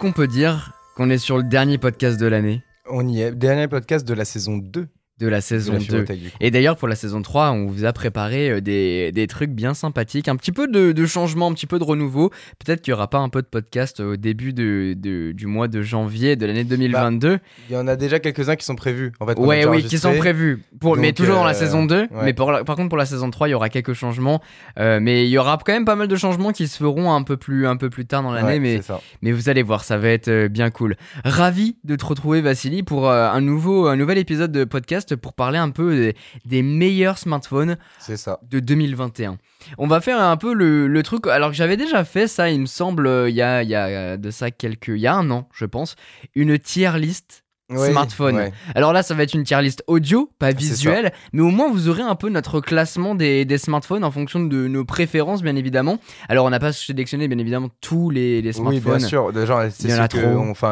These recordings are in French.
Qu'on peut dire qu'on est sur le dernier podcast de l'année? On y est. Dernier podcast de la saison 2 de la de saison la 2 Filothèque, du coup. Et d'ailleurs, pour la saison 3, on vous a préparé euh, des, des trucs bien sympathiques, un petit peu de, de changement, un petit peu de renouveau. Peut-être qu'il n'y aura pas un peu de podcast au début de, de- du mois de janvier de l'année 2022. Il y en a déjà quelques-uns qui sont prévus. En fait, ouais, oui, qui sont prévus. Pour, mais toujours dans la euh, saison 2. ouais. Mais pour la- par contre, pour la saison 3, il y aura quelques changements. Euh, mais il y aura quand même pas mal de changements qui se feront un peu plus, un peu plus tard dans l'année. Ouais, mais. Mais vous allez voir, ça va être bien cool. Ravi de te retrouver, Vassili, pour euh, un, nouveau, un nouvel épisode de podcast pour parler un peu des, des meilleurs smartphones ça. de 2021. On va faire un peu le, le truc, alors que j'avais déjà fait ça, il me semble, euh, il y a, il y a euh, de ça quelques. Il y a un an, je pense, une tier list. Ouais, Smartphone. ouais. Alors là, ça va être une tier list audio, pas visuelle, mais au moins vous aurez un peu notre classement des, des smartphones en fonction de nos préférences, bien évidemment. Alors on n'a pas sélectionné, bien évidemment, tous les, les Oui, smartphones. bien sûr. Déjà, c'est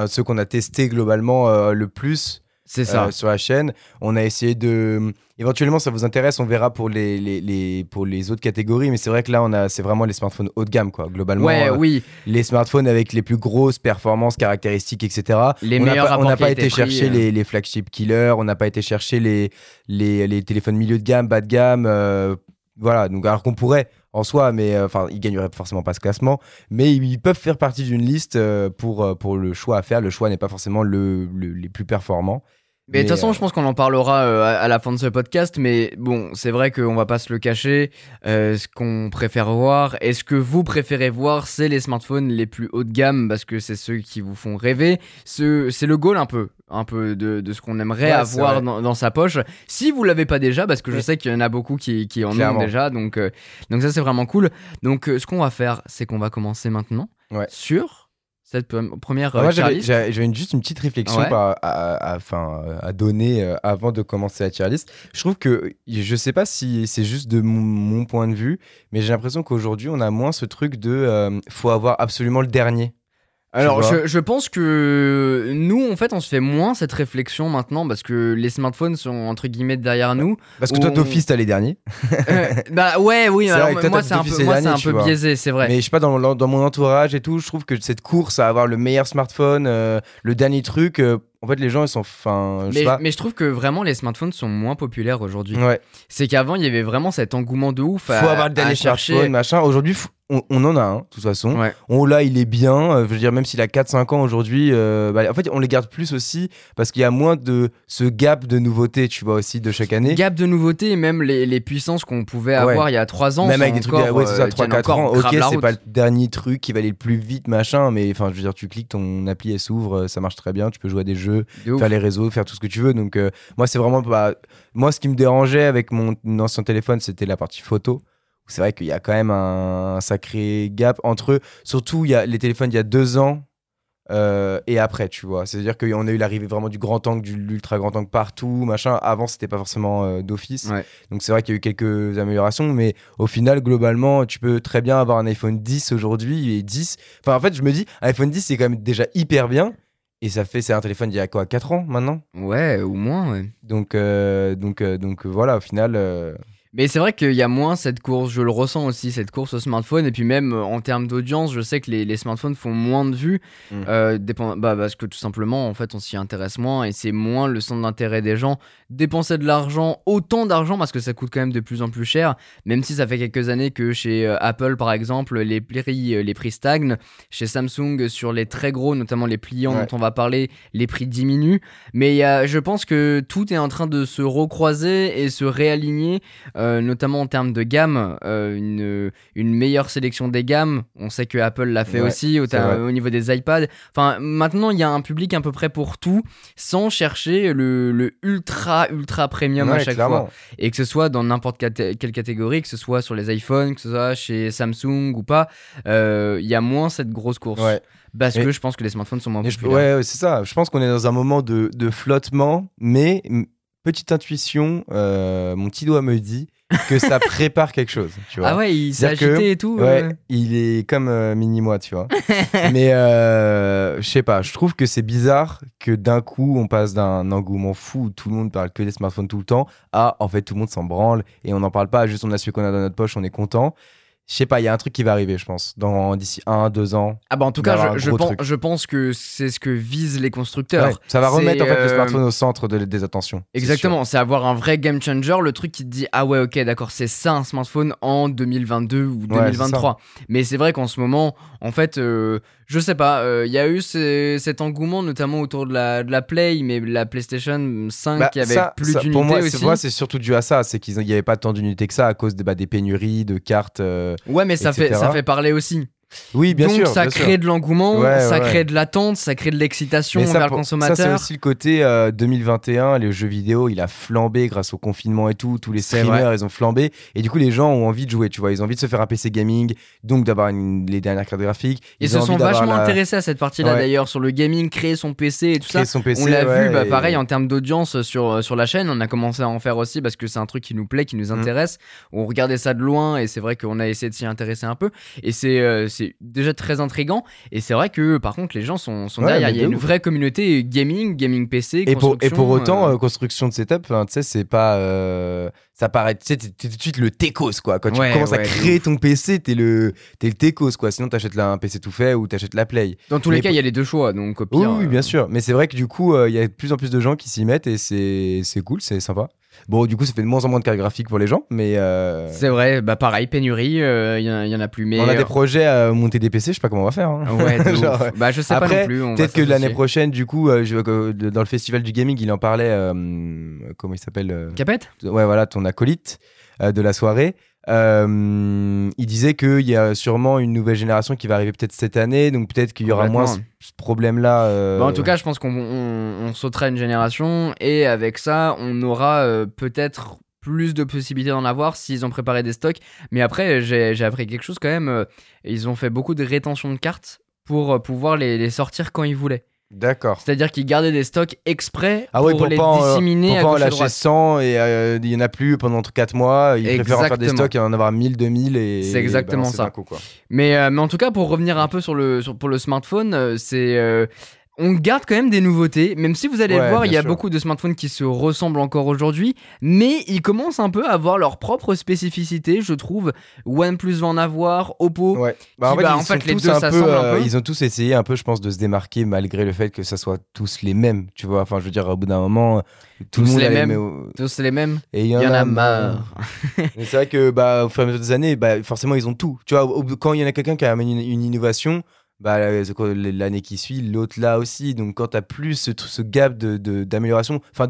ceux qu'on a testé globalement euh, le plus C'est ça. euh, sur la chaîne. On a essayé de. Éventuellement, ça vous intéresse, on verra pour les, les, les- pour les autres catégories. Mais c'est vrai que là, on a, c'est vraiment les smartphones haut de gamme, quoi. Globalement, ouais, euh, oui. les smartphones avec les plus grosses performances, caractéristiques, etc. Les on meilleurs pas, on n'a pas été chercher euh. les, les flagship killers, on n'a pas été chercher les, les, les téléphones milieu de gamme, bas de gamme. euh, voilà, donc alors qu'on pourrait en soi, mais euh, enfin, ils gagneraient forcément pas ce classement. Mais ils, ils peuvent faire partie d'une liste euh, pour, euh, pour le choix à faire. Le choix n'est pas forcément le, le- les plus performants. Mais de toute façon, euh, je pense qu'on en parlera euh, à, à la fin de ce podcast. Mais bon, c'est vrai qu'on va pas se le cacher. Euh, ce qu'on préfère voir, et ce que vous préférez voir, c'est les smartphones les plus haut de gamme parce que c'est ceux qui vous font rêver. Ce- C'est le goal un peu, un peu de, de ce qu'on aimerait Ouais, avoir dans, dans sa poche. Si vous l'avez pas déjà, parce que je sais qu'il y en a beaucoup qui, qui en Clairement. ont déjà. Donc, euh, donc ça, c'est vraiment cool. Donc, euh, ce qu'on va faire, c'est qu'on va commencer maintenant Ouais. sur cette pre- première euh, moi, tier j'avais juste une petite réflexion Ouais. à, à- enfin, à donner euh, avant de commencer la tier list. Je trouve que, je sais pas si c'est juste de mon, mon point de vue, mais j'ai l'impression qu'aujourd'hui, on a moins ce truc de euh, faut avoir absolument le dernier. Alors, je, je pense que nous, en fait, on se fait moins cette réflexion maintenant parce que les smartphones sont entre guillemets derrière nous. Parce que toi, On- d'office, t'as les derniers. Euh, bah ouais, oui, alors, vrai toi, moi c'est un peu, moi, derniers, un peu biaisé, c'est vrai. Mais je sais pas, dans, dans mon entourage et tout, je trouve que cette course à avoir le meilleur smartphone, euh, le dernier truc, euh, en fait, les gens, ils sont. Enfin, je sais Mais, pas. mais je trouve que vraiment les smartphones sont moins populaires aujourd'hui. Ouais. C'est qu'avant il y avait vraiment cet engouement de ouf Faut à, avoir le dernier smartphone, machin. Aujourd'hui, on, on en a un, de toute façon. Ouais. On là, il est bien. euh, je veux dire, même s'il a 4-5 ans aujourd'hui, euh, bah, en fait, on les garde plus aussi parce qu'il y a moins de ce gap de nouveautés, tu vois, aussi de chaque année. Gap de nouveautés et même les, les puissances qu'on pouvait Ouais. avoir il y a 3 ans. Même avec des trucs, encore, ouais, c'est ça, euh, tiennent 3-4 encore ans. Ok, la c'est pas le dernier truc qui va aller le plus vite, machin, mais enfin, je veux dire, tu cliques, ton appli, elle s'ouvre, euh, ça marche très bien, tu peux jouer à des jeux, De ouf. faire les réseaux, faire tout ce que tu veux. Donc, euh, moi, c'est vraiment pas. Moi, ce qui me dérangeait avec mon ancien téléphone, c'était la partie photo. C'est vrai qu'il y a quand même un, sacré gap entre eux. Surtout, il y a les téléphones il y a deux ans euh, et après, tu vois. C'est-à-dire qu'on a eu l'arrivée vraiment du grand angle, du l'ultra grand angle partout, machin. Avant, c'était pas forcément euh, d'office. Ouais. Donc, c'est vrai qu'il y a eu quelques améliorations, mais au final, globalement, tu peux très bien avoir un iPhone 10 aujourd'hui et 10. Enfin, en fait, je me dis, un iPhone 10, c'est quand même déjà hyper bien. Et ça fait, c'est un téléphone il y a quoi, 4 ans maintenant? Ouais, ou moins, ouais. Donc, euh, donc, euh, donc euh, voilà, au final. Mais c'est vrai qu'il y a moins cette course, je le ressens aussi, cette course au smartphone. Et puis même euh, en termes d'audience, je sais que les, les smartphones font moins de vues. Mm. euh, dépend- bah, parce que tout simplement, en fait, on s'y intéresse moins et c'est moins le centre d'intérêt des gens. Dépenser de l'argent, autant d'argent, parce que ça coûte quand même de plus en plus cher. Même si ça fait quelques années que chez euh, Apple, par exemple, les prix, les prix stagnent. Chez Samsung, sur les très gros, notamment les pliants Ouais. dont on va parler, les prix diminuent. Mais il y a- je pense que tout est en train de se recroiser et se réaligner euh, notamment en termes de gamme, euh, une, une meilleure sélection des gammes. On sait que Apple l'a fait Ouais, aussi au, niveau des iPads. Enfin, maintenant, il y a un public à peu près pour tout, sans chercher le, le ultra, ultra premium à chaque clairement. fois. Et que ce soit dans n'importe quelle catégorie, que ce soit sur les iPhones, que ce soit chez Samsung ou pas, euh, il y a moins cette grosse course. Ouais. Parce Et- que je pense que les smartphones sont moins Et je- populaires. ouais, c'est ça. Je pense qu'on est dans un moment de, de flottement, mais petite intuition, euh, mon petit doigt me dit que ça prépare quelque chose. Tu vois. Ah ouais, il s'est que- agité et tout. Ouais, euh. il est comme euh, mini moi, tu vois. Mais je sais pas, je trouve que c'est bizarre que d'un coup on passe d'un engouement fou où tout le monde parle que des smartphones tout le temps à en fait tout le monde s'en branle et on n'en parle pas, juste on a celui qu'on a dans notre poche, on est content. Je sais pas, il y a un truc qui va arriver, je pense, dans d'ici un, deux ans. Ah bah en tout cas, je, pense, truc. je pense que c'est ce que visent les constructeurs. Ouais, ça va remettre en fait le euh, smartphone au centre de- des attentions. Exactement, c'est avoir un vrai game changer, le truc qui te dit ah ouais ok d'accord c'est ça un smartphone en 2022 ou c'est 2023. Mais c'est vrai qu'en ce moment, en fait, euh, je sais pas, euh, il y a eu ce- cet engouement notamment autour de la, de la Play, mais la PlayStation 5 Bah, qui avait ça- plus d'unités pour moi, aussi. c'est moi, c'est surtout dû à ça, c'est qu'il n'y avait pas tant d'unités que ça à cause des, bah, des pénuries de cartes. euh. Ouais, mais ça fait, ça fait parler aussi. Oui, bien Donc sûr. ça bien crée sûr. de l'engouement, Ouais, ça ouais. crée de l'attente, ça crée de l'excitation Mais ça, vers le consommateur. Ça, c'est aussi le côté euh, 2021, les jeux vidéo, il a flambé grâce au confinement et tout. Tous les streamers, ils ont flambé. Et du coup, les gens ont envie de jouer, tu vois. Ils ont envie de se faire un PC gaming, donc d'avoir les dernières cartes graphiques. Ils se ont sont vachement la- intéressés à cette partie-là Ouais. d'ailleurs sur le gaming, créer son PC et tout ça. créer son PC. on l'a vu, bah, et- pareil en termes d'audience sur, sur la chaîne, on a commencé à en faire aussi parce que c'est un truc qui nous plaît, qui nous Mm. intéresse. On regardait ça de loin et c'est vrai qu'on a essayé de s'y intéresser un peu. Et c'est euh, c'est déjà très intriguant. Et c'est vrai que par contre les gens sont, sont Ouais, derrière. Il y a une ouf. vraie communauté gaming, gaming PC. Et pour, et pour autant, euh, euh, construction de setup, hein, tu sais, c'est pas. euh, ça paraît. Tu sais, t'es tout de suite le techos, quoi. Quand tu Ouais, commences à ouais, créer ton PC, t'es le, t'es le techos, quoi. Sinon, t'achètes là un PC tout fait ou t'achètes la Play. dans tous les cas, pour- il y a les deux choix. Donc au pire, Oui, oui, bien sûr. Mais c'est vrai que du coup, il y a de plus en plus de gens qui s'y mettent et c'est c'est cool, c'est sympa. Bon, du coup, ça fait de moins en moins de cartes graphiques pour les gens, mais. euh, C'est vrai, bah pareil, pénurie, euh, il y, en a- il y en a plus. Mais on a euh, des projets à monter des PC, je sais pas comment on va faire. hein. Ouais, Genre. Bah je sais pas Après, non plus. Peut-être que l'année prochaine, du coup, euh, je, euh, dans le festival du gaming, il en parlait. euh, comment il s'appelle euh, Capette ouais, voilà, ton acolyte euh, de la soirée. Euh, il disait qu'il y a sûrement une nouvelle génération qui va arriver peut-être cette année, donc peut-être qu'il y aura moins ce, problème-là. euh, Bah, en tout cas, je pense qu'on on, on sautera une génération et avec ça, on aura euh, peut-être plus de possibilités d'en avoir s'ils ont préparé des stocks. Mais après, j'ai appris quelque chose quand même. ils ont fait beaucoup de rétention de cartes pour pouvoir les, les sortir quand ils voulaient. D'accord. C'est-à-dire qu'ils gardaient des stocks exprès Ah pour, pour les pas disséminer Pour à pas gauche et lâcher droite. 100 et euh, il y en a plus pendant 4 mois, ils préfèrent en faire des Exactement. stocks et en avoir 1000, 2000 et. C'est exactement balancer ça. coup, quoi. Mais, euh, mais en tout cas, pour revenir un peu sur le, sur- pour le smartphone, euh, c'est. On garde quand même des nouveautés, même si vous allez le voir, il y a sûr. beaucoup de smartphones qui se ressemblent encore aujourd'hui, mais ils commencent un peu à avoir leur propre spécificité, je trouve. OnePlus va en avoir, Oppo. Ouais. Bah, en Qui, fait, bah, ils en fait, les deux un peu, s'assemblent un euh, peu. Ils ont tous essayé un peu, je pense, de se démarquer malgré le fait que ça soit tous les mêmes. Tu vois, enfin, je veux dire, au bout d'un moment, tout le Tous monde les a mêmes. Tous les mêmes. Et il y en, y en a marre. c'est vrai que bah, au fur et à mesure des années, bah, forcément, ils ont tout. Tu vois, quand il y en a quelqu'un qui amène une, une innovation, bah, quoi, l'année qui suit, l'autre là aussi. Donc, quand tu as plus ce, gap de- de- d'amélioration, enfin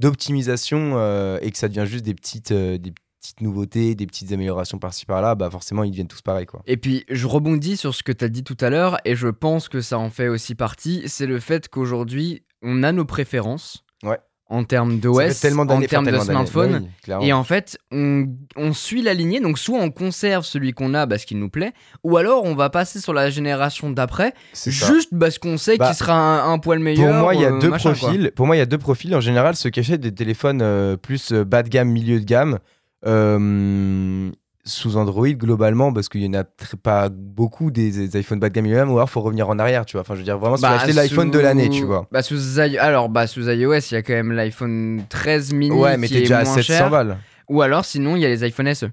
d'optimisation, euh, et que ça devient juste des petites, euh, des petites nouveautés, des petites améliorations par-ci par-là, bah, forcément, ils deviennent tous pareils. Quoi. Et puis, je rebondis sur ce que tu as dit tout à l'heure, et je pense que ça en fait aussi partie, c'est le fait qu'aujourd'hui, on a nos préférences. Ouais. En termes d'OS, en termes de smartphone, Bah oui. Et en fait, on, on suit la lignée, donc soit on conserve celui qu'on a parce qu'il nous plaît, ou alors on va passer sur la génération d'après, ça. juste parce qu'on sait Bah, qu'il sera un, un poil Pour meilleur. moi, il y a euh, deux machin, quoi. profils. Pour moi, il y a deux profils. En général, qui achètent des téléphones euh, plus euh, bas de gamme, milieu de gamme, euh, sous Android globalement, parce qu'il y en a très- pas beaucoup des, des iPhones bas de gamme, gamme, ou alors faut revenir en arrière, tu vois. Enfin, je veux dire vraiment, si Bah, acheter l'iPhone de l'année, tu vois. Bah, sous Alors, bah, sous iOS, il y a quand même l'iPhone 13 mini Ouais, mais t'es déjà à moins 700 cher. balles. Ou alors, sinon, il y a les iPhone SE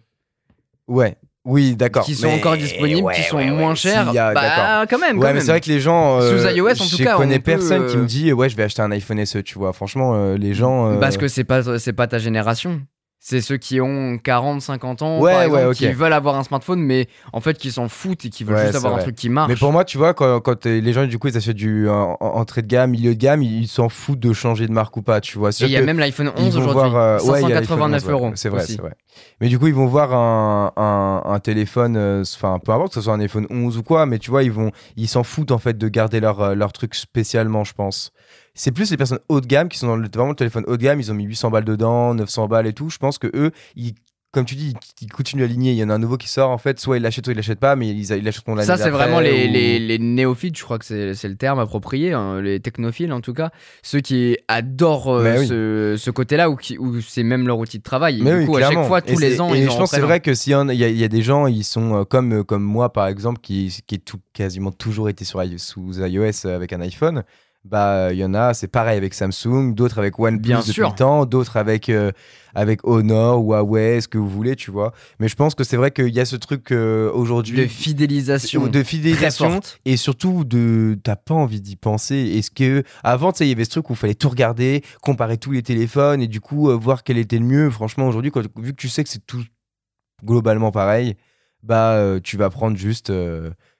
Ouais. Oui, d'accord. qui sont Mais- encore disponibles, ouais, qui sont ouais, moins Si, chers. y a- bah, quand même. Ouais, mais même. c'est vrai que les gens. euh, Sous iOS, en tout je cas, connais on peut, personne qui euh, me dit, ouais, je vais acheter un iPhone SE, tu vois. Franchement, euh, les gens. euh, Parce que c'est pas, c'est pas ta génération. C'est ceux qui ont 40, 50 ans, Ouais, par ouais, exemple, ok. qui veulent avoir un smartphone, mais en fait qui s'en foutent et qui veulent Ouais, juste avoir un truc qui marche. Mais pour moi, tu vois, quand, quand t'es- les gens, du coup, ils achètent du en- en- entrée de gamme, milieu de gamme, ils s'en foutent de changer de marque ou pas, tu vois. et il y a même l'iPhone 11 aujourd'hui, euh, ouais, il y a l'iPhone 589 11, ouais. euros. C'est vrai, c'est vrai. Mais du coup, ils vont voir un, un, un téléphone, euh, enfin, peu importe que ce soit un iPhone 11 ou quoi, mais tu vois, ils vont, ils s'en foutent en fait de garder leur, euh, leur truc spécialement, je pense. C'est plus les personnes haut de gamme qui sont dans le, vraiment le téléphone haut de gamme, ils ont mis 800 balles dedans, 900 balles et tout. Je pense que eux, ils comme tu dis, ils continuent à aligner. Il y en a un nouveau qui sort, en fait, soit ils l'achètent, soit ils l'achètent pas, mais ils, ils l'achèteront l'année Ça, c'est vraiment les, ou- les, les néophytes, je crois que c'est le terme approprié, hein, les technophiles en tout cas, ceux qui adorent euh, oui. ce, côté-là ou, qui, ou c'est même leur outil de travail. Et du coup, à chaque fois, tous Et les ans, et ils je en pense que c'est vrai que s'il y, il y, a- il y a des gens, ils sont euh, comme, euh, comme moi, par exemple, qui, qui est tout, quasiment toujours été sur, sous iOS avec un iPhone. Bah il y en a, c'est pareil avec Samsung, d'autres avec OnePlus Bien depuis sûr. le temps, d'autres avec euh, avec Honor, Huawei, ce que vous voulez, tu vois. Mais je pense que c'est vrai qu'il y a ce truc euh, De aujourd'hui fidélisation. de très fidélisation forte. et surtout de t'as pas envie d'y penser. Est-ce que avant tu sais il y avait ce truc où il fallait tout regarder, comparer tous les téléphones et du coup euh, voir quel était le mieux. Franchement aujourd'hui vu que tu sais que c'est tout globalement pareil, bah tu vas prendre juste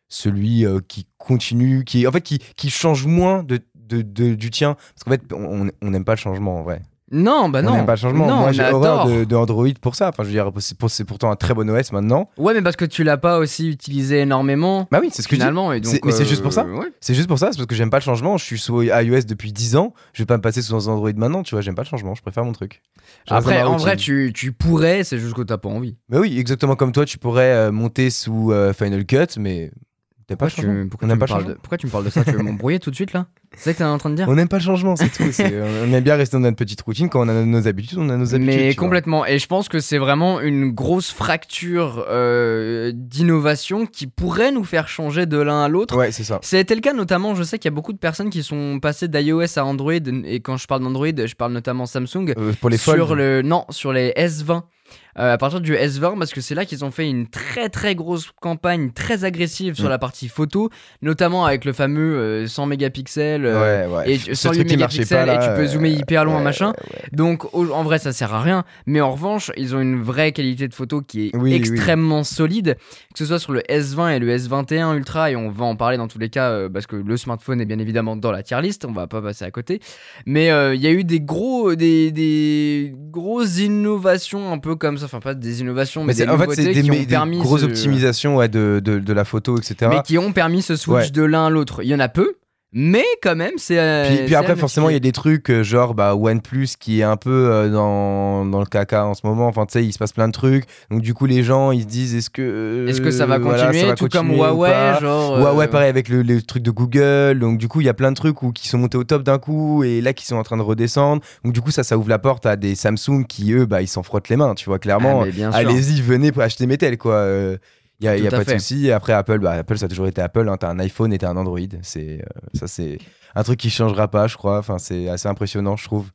celui qui continue, qui en fait qui, qui change moins de, de- de- du tien parce qu'en fait on on n'aime pas le changement en vrai. Non, bah on non. n'aime pas le changement. Non, Moi on j'ai horreur de, de Android pour ça. Enfin je veux dire c'est pour- c'est pourtant un très bon OS maintenant. Ouais, mais parce que tu l'as pas aussi utilisé énormément. Bah oui c'est ce que je dis. finalement. Et donc, C'est- mais c'est juste pour ça ouais. C'est juste pour ça, c'est parce que j'aime pas le changement. Je suis sous iOS depuis 10 ans. Je vais pas me passer sous Android maintenant, tu vois. J'aime pas le changement. Je préfère mon truc. Je Après, en vrai, tu, tu pourrais, c'est juste que t'as pas envie. Mais oui, exactement comme toi, tu pourrais euh, monter sous euh, Final Cut, mais t'aimes pas Pourquoi le tu, changement. pourquoi tu pas de, pourquoi tu me parles de ça Tu veux m'embrouiller tout de suite là C'est ça que t'es en train de dire On n'aime pas le changement, c'est tout. On aime bien rester dans notre petite routine. Quand on a nos habitudes, on a nos habitudes. Mais vois. complètement. Et je pense que c'est vraiment une grosse fracture euh, d'innovation qui pourrait nous faire changer de l'un à l'autre. Ouais, c'est ça. C'était le cas notamment, je sais qu'il y a beaucoup de personnes qui sont passées d'iOS à Android, et quand je parle d'Android, je parle notamment Samsung, Euh, pour les sur le non sur les S20 Euh, à partir du S20 parce que c'est là qu'ils ont fait une très très grosse campagne très agressive sur Mm. la partie photo notamment avec le fameux euh, 100 mégapixels euh, ouais, ouais. et Ce 108 truc qui marchait mégapixels là, et tu peux euh, zoomer hyper loin ouais, machin donc au- en vrai ça sert à rien mais en revanche ils ont une vraie qualité de photo qui est Oui, oui. extrêmement solide que ce soit sur le S20 et le S21 Ultra et on va en parler dans tous les cas euh, parce que le smartphone est bien évidemment dans la tier list on va pas passer à côté mais euh, il y a eu des gros des, des grosses innovations un peu comme ça enfin pas des innovations mais, des en fait, des, qui mé- ont des permis grosses ce- optimisations ouais, de, de, de la photo, etc. mais qui ont permis ce switch Ouais. de l'un à l'autre il y en a peu mais quand même c'est euh, Puis, après, forcément, il y a des trucs euh, genre bah, OnePlus qui est un peu euh, dans, dans le caca en ce moment. Enfin, tu sais, il se passe plein de trucs. Donc, du coup, les gens, ils se disent est-ce que. est-ce que ça va voilà, continuer ça va tout comme continuer Huawei genre Huawei, pareil avec le, les trucs de Google. Donc, du coup, il y a plein de trucs où, qui sont montés au top d'un coup et là qui sont en train de redescendre. Donc, du coup, ça, ça ouvre la porte à des Samsung qui, eux, bah, ils s'en frottent les mains. Tu vois, clairement. Ah. Allez-y, venez pour acheter mes tels, quoi. Il y a, y pas fait. de souci. Après, Apple, bah, Apple, ça a toujours été Apple. Hein. T'as un iPhone et t'as un Android. C'est, euh, ça, c'est un truc qui changera pas, je crois. Enfin, c'est assez impressionnant, je trouve,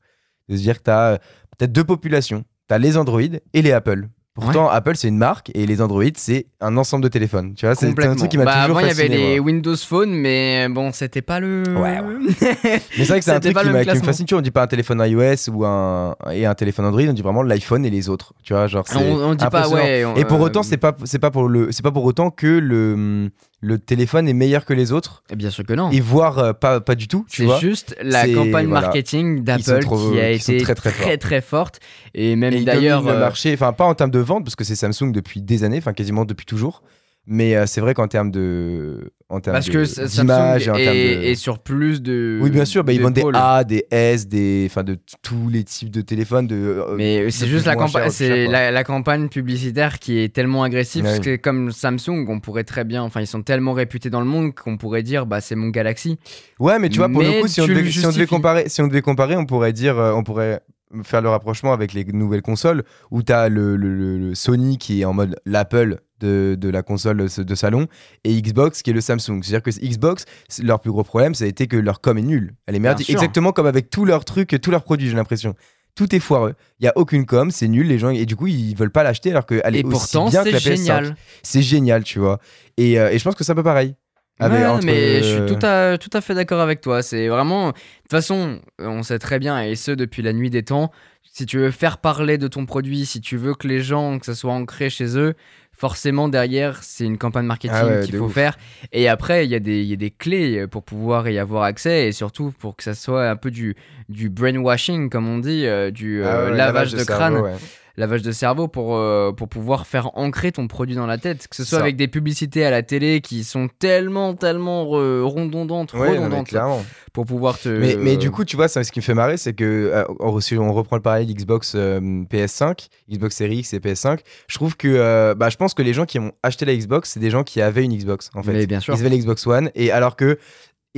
de se dire que t'as euh, peut-être deux populations. T'as les Android et les Apple. Pourtant, Apple, c'est une marque et les Android, c'est un ensemble de téléphones. Tu vois, c'est un truc qui m'a Bah, toujours avant, il y avait les moi. Windows Phone, mais bon, c'était pas le. Ouais, Mais c'est vrai que c'est un truc qui, me fascine. Tu vois, on dit pas un téléphone iOS ou un, et un téléphone Android, on dit vraiment l'iPhone et les autres. Tu vois, genre, c'est on, on dit pas, ouais. on- Et pour euh, autant, c'est pas pas pour le c'est pas pour autant que le le téléphone est meilleur que les autres Bien sûr que non. et voire euh, pas pas du tout, tu C'est juste la campagne voilà. marketing d'Apple qui a été très, très forts. très forte. Et même Et d'ailleurs. le euh, marché, enfin pas en termes de vente parce que c'est Samsung depuis des années, enfin quasiment depuis toujours. Mais euh, c'est vrai qu'en termes de en termes parce que d'image et en termes est, de est sur plus de. oui bien sûr, bah, ils de vendent des. A, des S, des enfin de tous les types de téléphones de. euh, Mais c'est juste la campagne, c'est la, la publicitaire qui est tellement agressive Ouais. parce que comme Samsung, on pourrait très bien, enfin ils sont tellement réputés dans le monde qu'on pourrait dire bah c'est mon Galaxy. Ouais, mais tu vois, pour Mais le coup, si on, devait, si on devait comparer, si on devait comparer, on pourrait dire, euh, on pourrait faire le rapprochement avec les nouvelles consoles où tu as le, le- le- le Sony qui est en mode l'Apple de, de la console de salon et Xbox qui est le Samsung. C'est-à-dire que Xbox, leur plus gros problème, ça a été que leur com est nulle. Elle est merdique. Exactement comme avec tous leurs trucs, tous leurs produits, j'ai l'impression. Tout est foireux. Il y a aucune com, c'est nul. Les gens et du coup ils veulent pas l'acheter alors qu'elle est Et aussi pourtant bien que la PS5. génial. C'est génial, tu vois. Et, euh, et je pense que c'est un peu pareil. Avec- Ouais, entre, mais je suis tout à, tout à fait d'accord avec toi. C'est vraiment. De toute façon, on sait très bien, et ce depuis la nuit des temps, si tu veux faire parler de ton produit, si tu veux que les gens, que ça soit ancré chez eux, forcément derrière, c'est une campagne marketing Ah ouais, qu'il faut ouf. faire. Et après, il y, a des- il y a des clés pour pouvoir y avoir accès, et surtout pour que ça soit un peu du, du brainwashing, comme on dit, euh, du ah euh, lavage de, cerveau, crâne. Lavage de cerveau pour, euh, pour pouvoir faire ancrer ton produit dans la tête. Que ce soit ça. avec des publicités à la télé qui sont tellement, tellement re- redondantes, Ouais, redondantes clairement. pour pouvoir te. Mais, mais du coup, tu vois, ça, ce qui me fait marrer, c'est que euh, on- si on reprend le parallèle Xbox euh, PS5, Xbox Series X et PS5, je trouve que, bah, je pense que les gens qui ont acheté la Xbox, c'est des gens qui avaient une Xbox, en fait. Mais bien sûr. Ils avaient la Xbox One, et alors que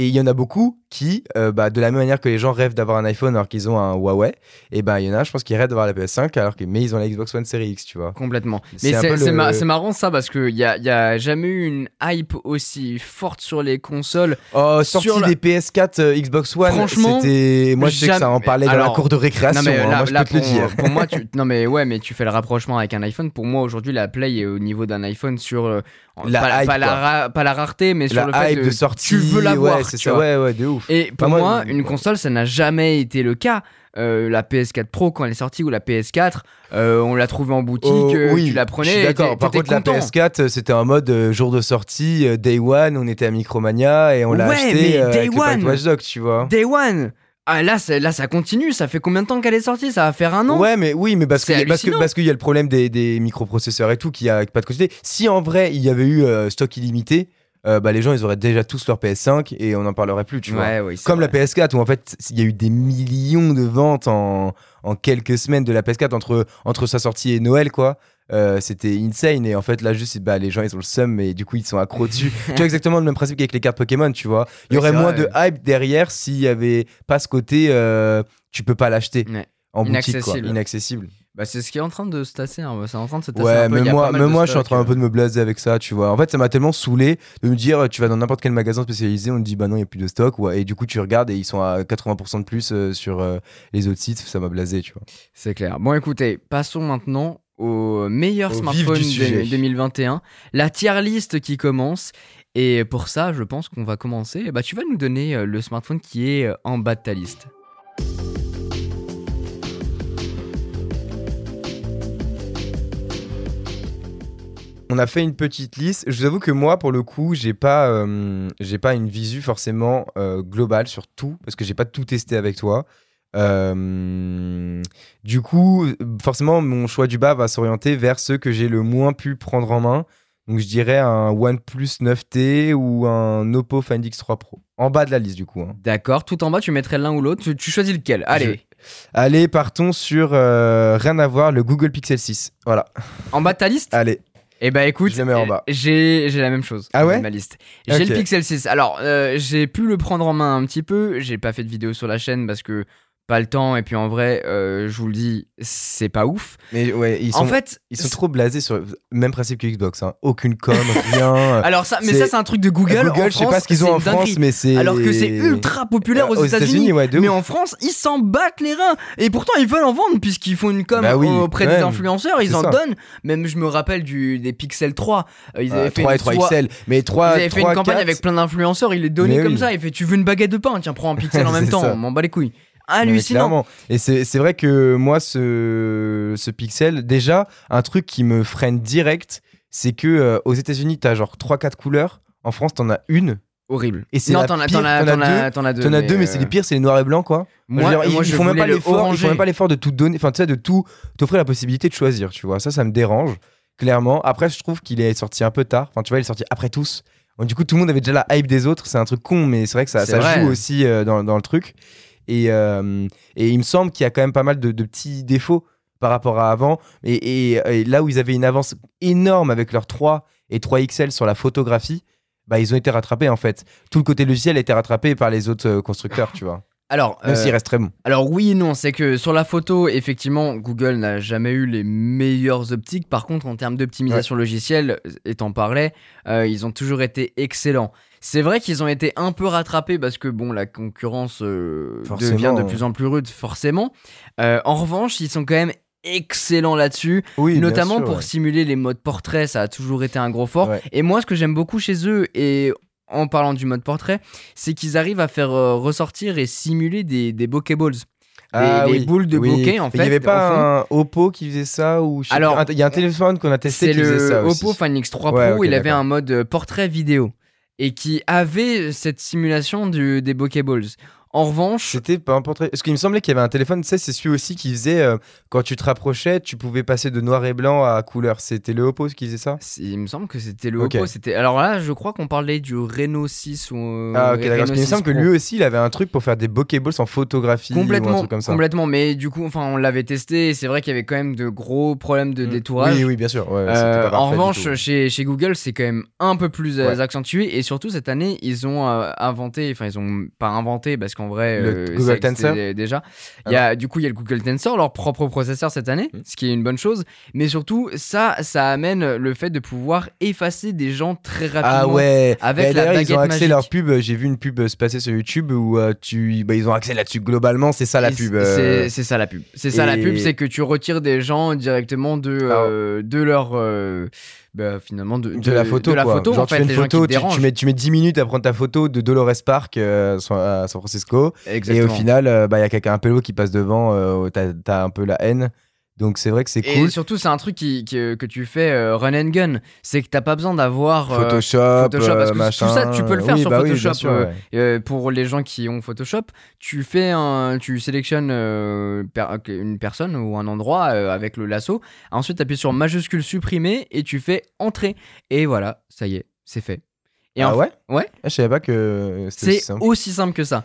Et il y en a beaucoup qui, euh, bah, de la même manière que les gens rêvent d'avoir un iPhone alors qu'ils ont un Huawei, et ben il y en a, je pense, qui rêvent d'avoir la PS5 alors que mais ils ont la Xbox One Series X, tu vois. Complètement. Mais c'est le- ma- marrant ça parce qu'il n'y a, y a jamais eu une hype aussi forte sur les consoles. Oh, sortie Sur la- des PS4 euh, Xbox One, Franchement. Moi, je sais que ça en parlait dans Alors, la cour de récréation. non mais hein, là, moi, je là, peux te le dire. pour moi, tu, non mais ouais, mais tu fais le rapprochement avec un iPhone. Pour moi aujourd'hui, la Play est au niveau d'un iPhone sur euh, La pas, hype, pas la pas rareté, mais sur le fait hype de, de sortie. tu veux l'avoir. Ouais, c'est tu ça. Ouais, ouais, de ouf. Et pour moi, moi, une console, ça n'a jamais été le cas. Euh, la PS4 Pro quand elle est sortie ou la PS4, euh, on l'a trouvée en boutique, Oh, euh, oui, tu la prenais. Je suis et d'accord. Par contre, la content. PS4, euh, c'était en mode euh, jour de sortie, euh, day one, on était à Micromania et on l'a Ouais, acheté mais euh, day avec le one. Watch Dogs, tu vois. Day One. Ah là, là, ça continue. Ça fait combien de temps qu'elle est sortie? Ça va faire un an. Ouais, mais oui, mais parce que C'est parce que parce qu'il y a le problème des, des microprocesseurs et tout qui a pas de quantité. Si en vrai il y avait eu euh, stock illimité, euh, bah les gens ils auraient déjà tous leur PS5 et on n'en parlerait plus, tu vois. Oui, Comme vrai. la PS4 où en fait il y a eu des millions de ventes en, en quelques semaines de la PS4 entre entre sa sortie et Noël quoi. Euh, c'était insane et en fait là juste bah, les gens ils ont le seum et du coup ils sont accros dessus tu vois exactement le même principe qu'avec les cartes Pokémon tu vois il y aurait moins vrai. de hype derrière s'il y avait pas ce côté euh, tu peux pas l'acheter Ouais. en boutique quoi Inaccessible. Bah, c'est ce qui est en train de se tasser. hein. C'est en train de se tasser Ouais, un peu. mais Il y a moi, pas mal même de moi je suis en train un stock, peu de me blaser avec ça, tu vois. En fait, ça m'a tellement saoulé de me dire, tu vas dans n'importe quel magasin spécialisé, on te dit, bah non, il n'y a plus de stock. Ouais, et du coup, tu regardes et ils sont à 80% de plus euh, sur euh, les autres sites, ça m'a blasé, tu vois. C'est clair. Bon, écoutez, passons maintenant au meilleur Au smartphone de 2021. La tier list qui commence. Et pour ça, je pense qu'on va commencer. Bah, tu vas nous donner euh, le smartphone qui est euh, en bas de ta liste. On a fait une petite liste. Je vous avoue que moi, pour le coup, j'ai pas, euh, j'ai pas une visu forcément euh, globale sur tout, parce que j'ai pas tout testé avec toi. Euh, du coup, forcément, mon choix du bas va s'orienter vers ceux que j'ai le moins pu prendre en main. Donc, je dirais un OnePlus 9T ou un Oppo Find X3 Pro. En bas de la liste, du coup. hein. D'accord. Tout en bas, tu mettrais l'un ou l'autre. Tu, tu choisis lequel? Allez. Allez, partons sur euh, rien à voir, le Google Pixel 6. Voilà. En bas de ta liste? Allez. Eh bah écoute, euh, j'ai j'ai la même chose. Ah ouais ma liste. J'ai le Pixel 6. Alors, euh, j'ai pu le prendre en main un petit peu. J'ai pas fait de vidéo sur la chaîne parce que pas le temps. Et puis en vrai, euh, je vous le dis, c'est pas ouf. Mais ouais, ils sont, en fait, ils sont trop blasés sur le même principe que Xbox. hein. Aucune com, rien. Alors ça, mais ça c'est un truc de Google. Google, en je sais pas ce qu'ils ont en. France, mais c'est. Alors que c'est ultra populaire Euh, aux, États-Unis. ouais, de mais ouf. en France, ils s'en battent les reins. Et pourtant, ils veulent en vendre puisqu'ils font une com Bah oui, auprès ouais, des influenceurs. Ils en ça. donnent. Même je me rappelle du, des Pixel 3. euh, ils Euh, avaient fait 3 une et 3 soie- XL. Mais 3. Ils avaient fait 3, une campagne 4, avec plein d'influenceurs, il les donnait Mais comme oui. ça. Il fait Tu veux une baguette de pain Tiens, prends un pixel en même temps. On m'en bat les couilles. Mais Hallucinant. clairement. Et c'est c'est vrai que moi, ce, ce Pixel, déjà, un truc qui me freine direct, c'est que euh, aux États-Unis, t'as genre 3-4 couleurs. En France, t'en as une. Horrible. Et c'est non, la t'en as, deux. t'en as deux. T'en as deux, mais c'est euh, les pires, c'est les noirs et blancs, quoi. Moi, moi, ils, je font même pas le l'effort. Ils font même pas l'effort de tout donner. Enfin, tu sais, de tout t'offrir la possibilité de choisir. Tu vois, ça, ça me dérange clairement. Après, je trouve qu'il est sorti un peu tard. Enfin, tu vois, il est sorti après tous. Du coup, tout le monde avait déjà la hype des autres. C'est un truc con, mais c'est vrai que ça, C'est ça vrai. joue aussi euh, dans, dans le truc. Et, euh, et il me semble qu'il y a quand même pas mal de, petits défauts par rapport à avant. Et, là où ils avaient une avance énorme avec leurs 3 et 3 XL sur la photographie, bah, ils ont été rattrapés en fait. Tout le côté logiciel a été rattrapé par les autres euh, constructeurs, tu vois. Alors, Même euh, s'il reste très bon. alors oui et non, c'est que sur la photo, effectivement, Google n'a jamais eu les meilleures optiques. Par contre, en termes d'optimisation logicielle, t'en parlais, euh, ils ont toujours été excellents. C'est vrai qu'ils ont été un peu rattrapés parce que bon, la concurrence euh, devient de plus en plus rude, forcément. Euh, en revanche, ils sont quand même excellents là-dessus. Oui, notamment sûr, pour ouais. simuler les modes portrait, ça a toujours été un gros fort. Ouais. Et moi, ce que j'aime beaucoup chez eux, et en parlant du mode portrait, c'est qu'ils arrivent à faire euh, ressortir et simuler des, des Pokéballs. Ah les oui, boules de oui. bokeh, en fait. Il n'y avait pas un Oppo qui faisait ça ou je Alors, il y a un téléphone qu'on a testé qui faisait ça aussi. Oppo Find X3 Pro, il avait un mode euh, portrait vidéo et qui avait cette simulation du, des Pokéballs. En revanche, C'était pas un portrait. Parce qu'il me semblait qu'il y avait un téléphone, tu sais, c'est celui aussi qui faisait, euh, quand tu te rapprochais, tu pouvais passer de noir et blanc à couleur. C'était le Oppo qui faisait ça? Il me semble que c'était le. Oppo. C'était alors là, je crois qu'on parlait du Reno 6 ou euh, Ah, ok, d'accord. Parce qu'il me 6 semble que lui aussi, il avait un truc pour faire des bokeballs en photographie ou un Complètement, truc comme ça. complètement. Mais du coup, enfin, on l'avait testé. et C'est vrai qu'il y avait quand même de gros problèmes de Mm. détourage. Oui, oui, bien sûr. ouais, Euh, pas en revanche, chez, chez Google, c'est quand même un peu plus Ouais. accentué. Et surtout, cette année, ils ont inventé, enfin, ils ont pas inventé, parce qu'en vrai, Le euh, Google ça Tensor dé- déjà. Il y a, du coup, il y a le Google Tensor, leur propre processeur cette année, Mm. ce qui est une bonne chose. Mais surtout, ça, ça amène le fait de pouvoir effacer des gens très rapidement. Ah ouais. Avec Et la d'ailleurs, ils ont baguette accès leur pub. J'ai vu une pub se passer sur YouTube où euh, tu, bah, ils ont accès là-dessus. Globalement, c'est ça la pub. c'est- euh. Ça la pub. C'est ça la pub, c'est que tu retires des gens directement de, euh, de leur. Bah, finalement, de, de, la photo de la quoi. photo, Genre en tu fait, fais une photo, tu, mets, tu mets 10 minutes à prendre ta photo de Dolores Park euh, à San Francisco et au final euh, bah il y a quelqu'un un pélo qui passe devant, euh, t'as t'as un peu la haine. Donc c'est vrai que c'est Et cool. surtout, c'est un truc qui, qui- que tu fais euh, run and gun. C'est que t'as pas besoin d'avoir. euh, Photoshop, Photoshop, parce euh, que machin. tout ça, tu peux le faire Oui, sur bah oui, Photoshop, sûr, euh, ouais. euh, pour les gens qui ont Photoshop, tu fais un, tu sélectionnes euh, une personne ou un endroit euh, avec le lasso. Ensuite, tu appuies sur majuscule supprimer et tu fais entrer. Et voilà, ça y est, c'est fait. Et ah en- ouais? Ouais. Ah, Je savais pas que c'était C'est aussi simple. aussi simple que ça.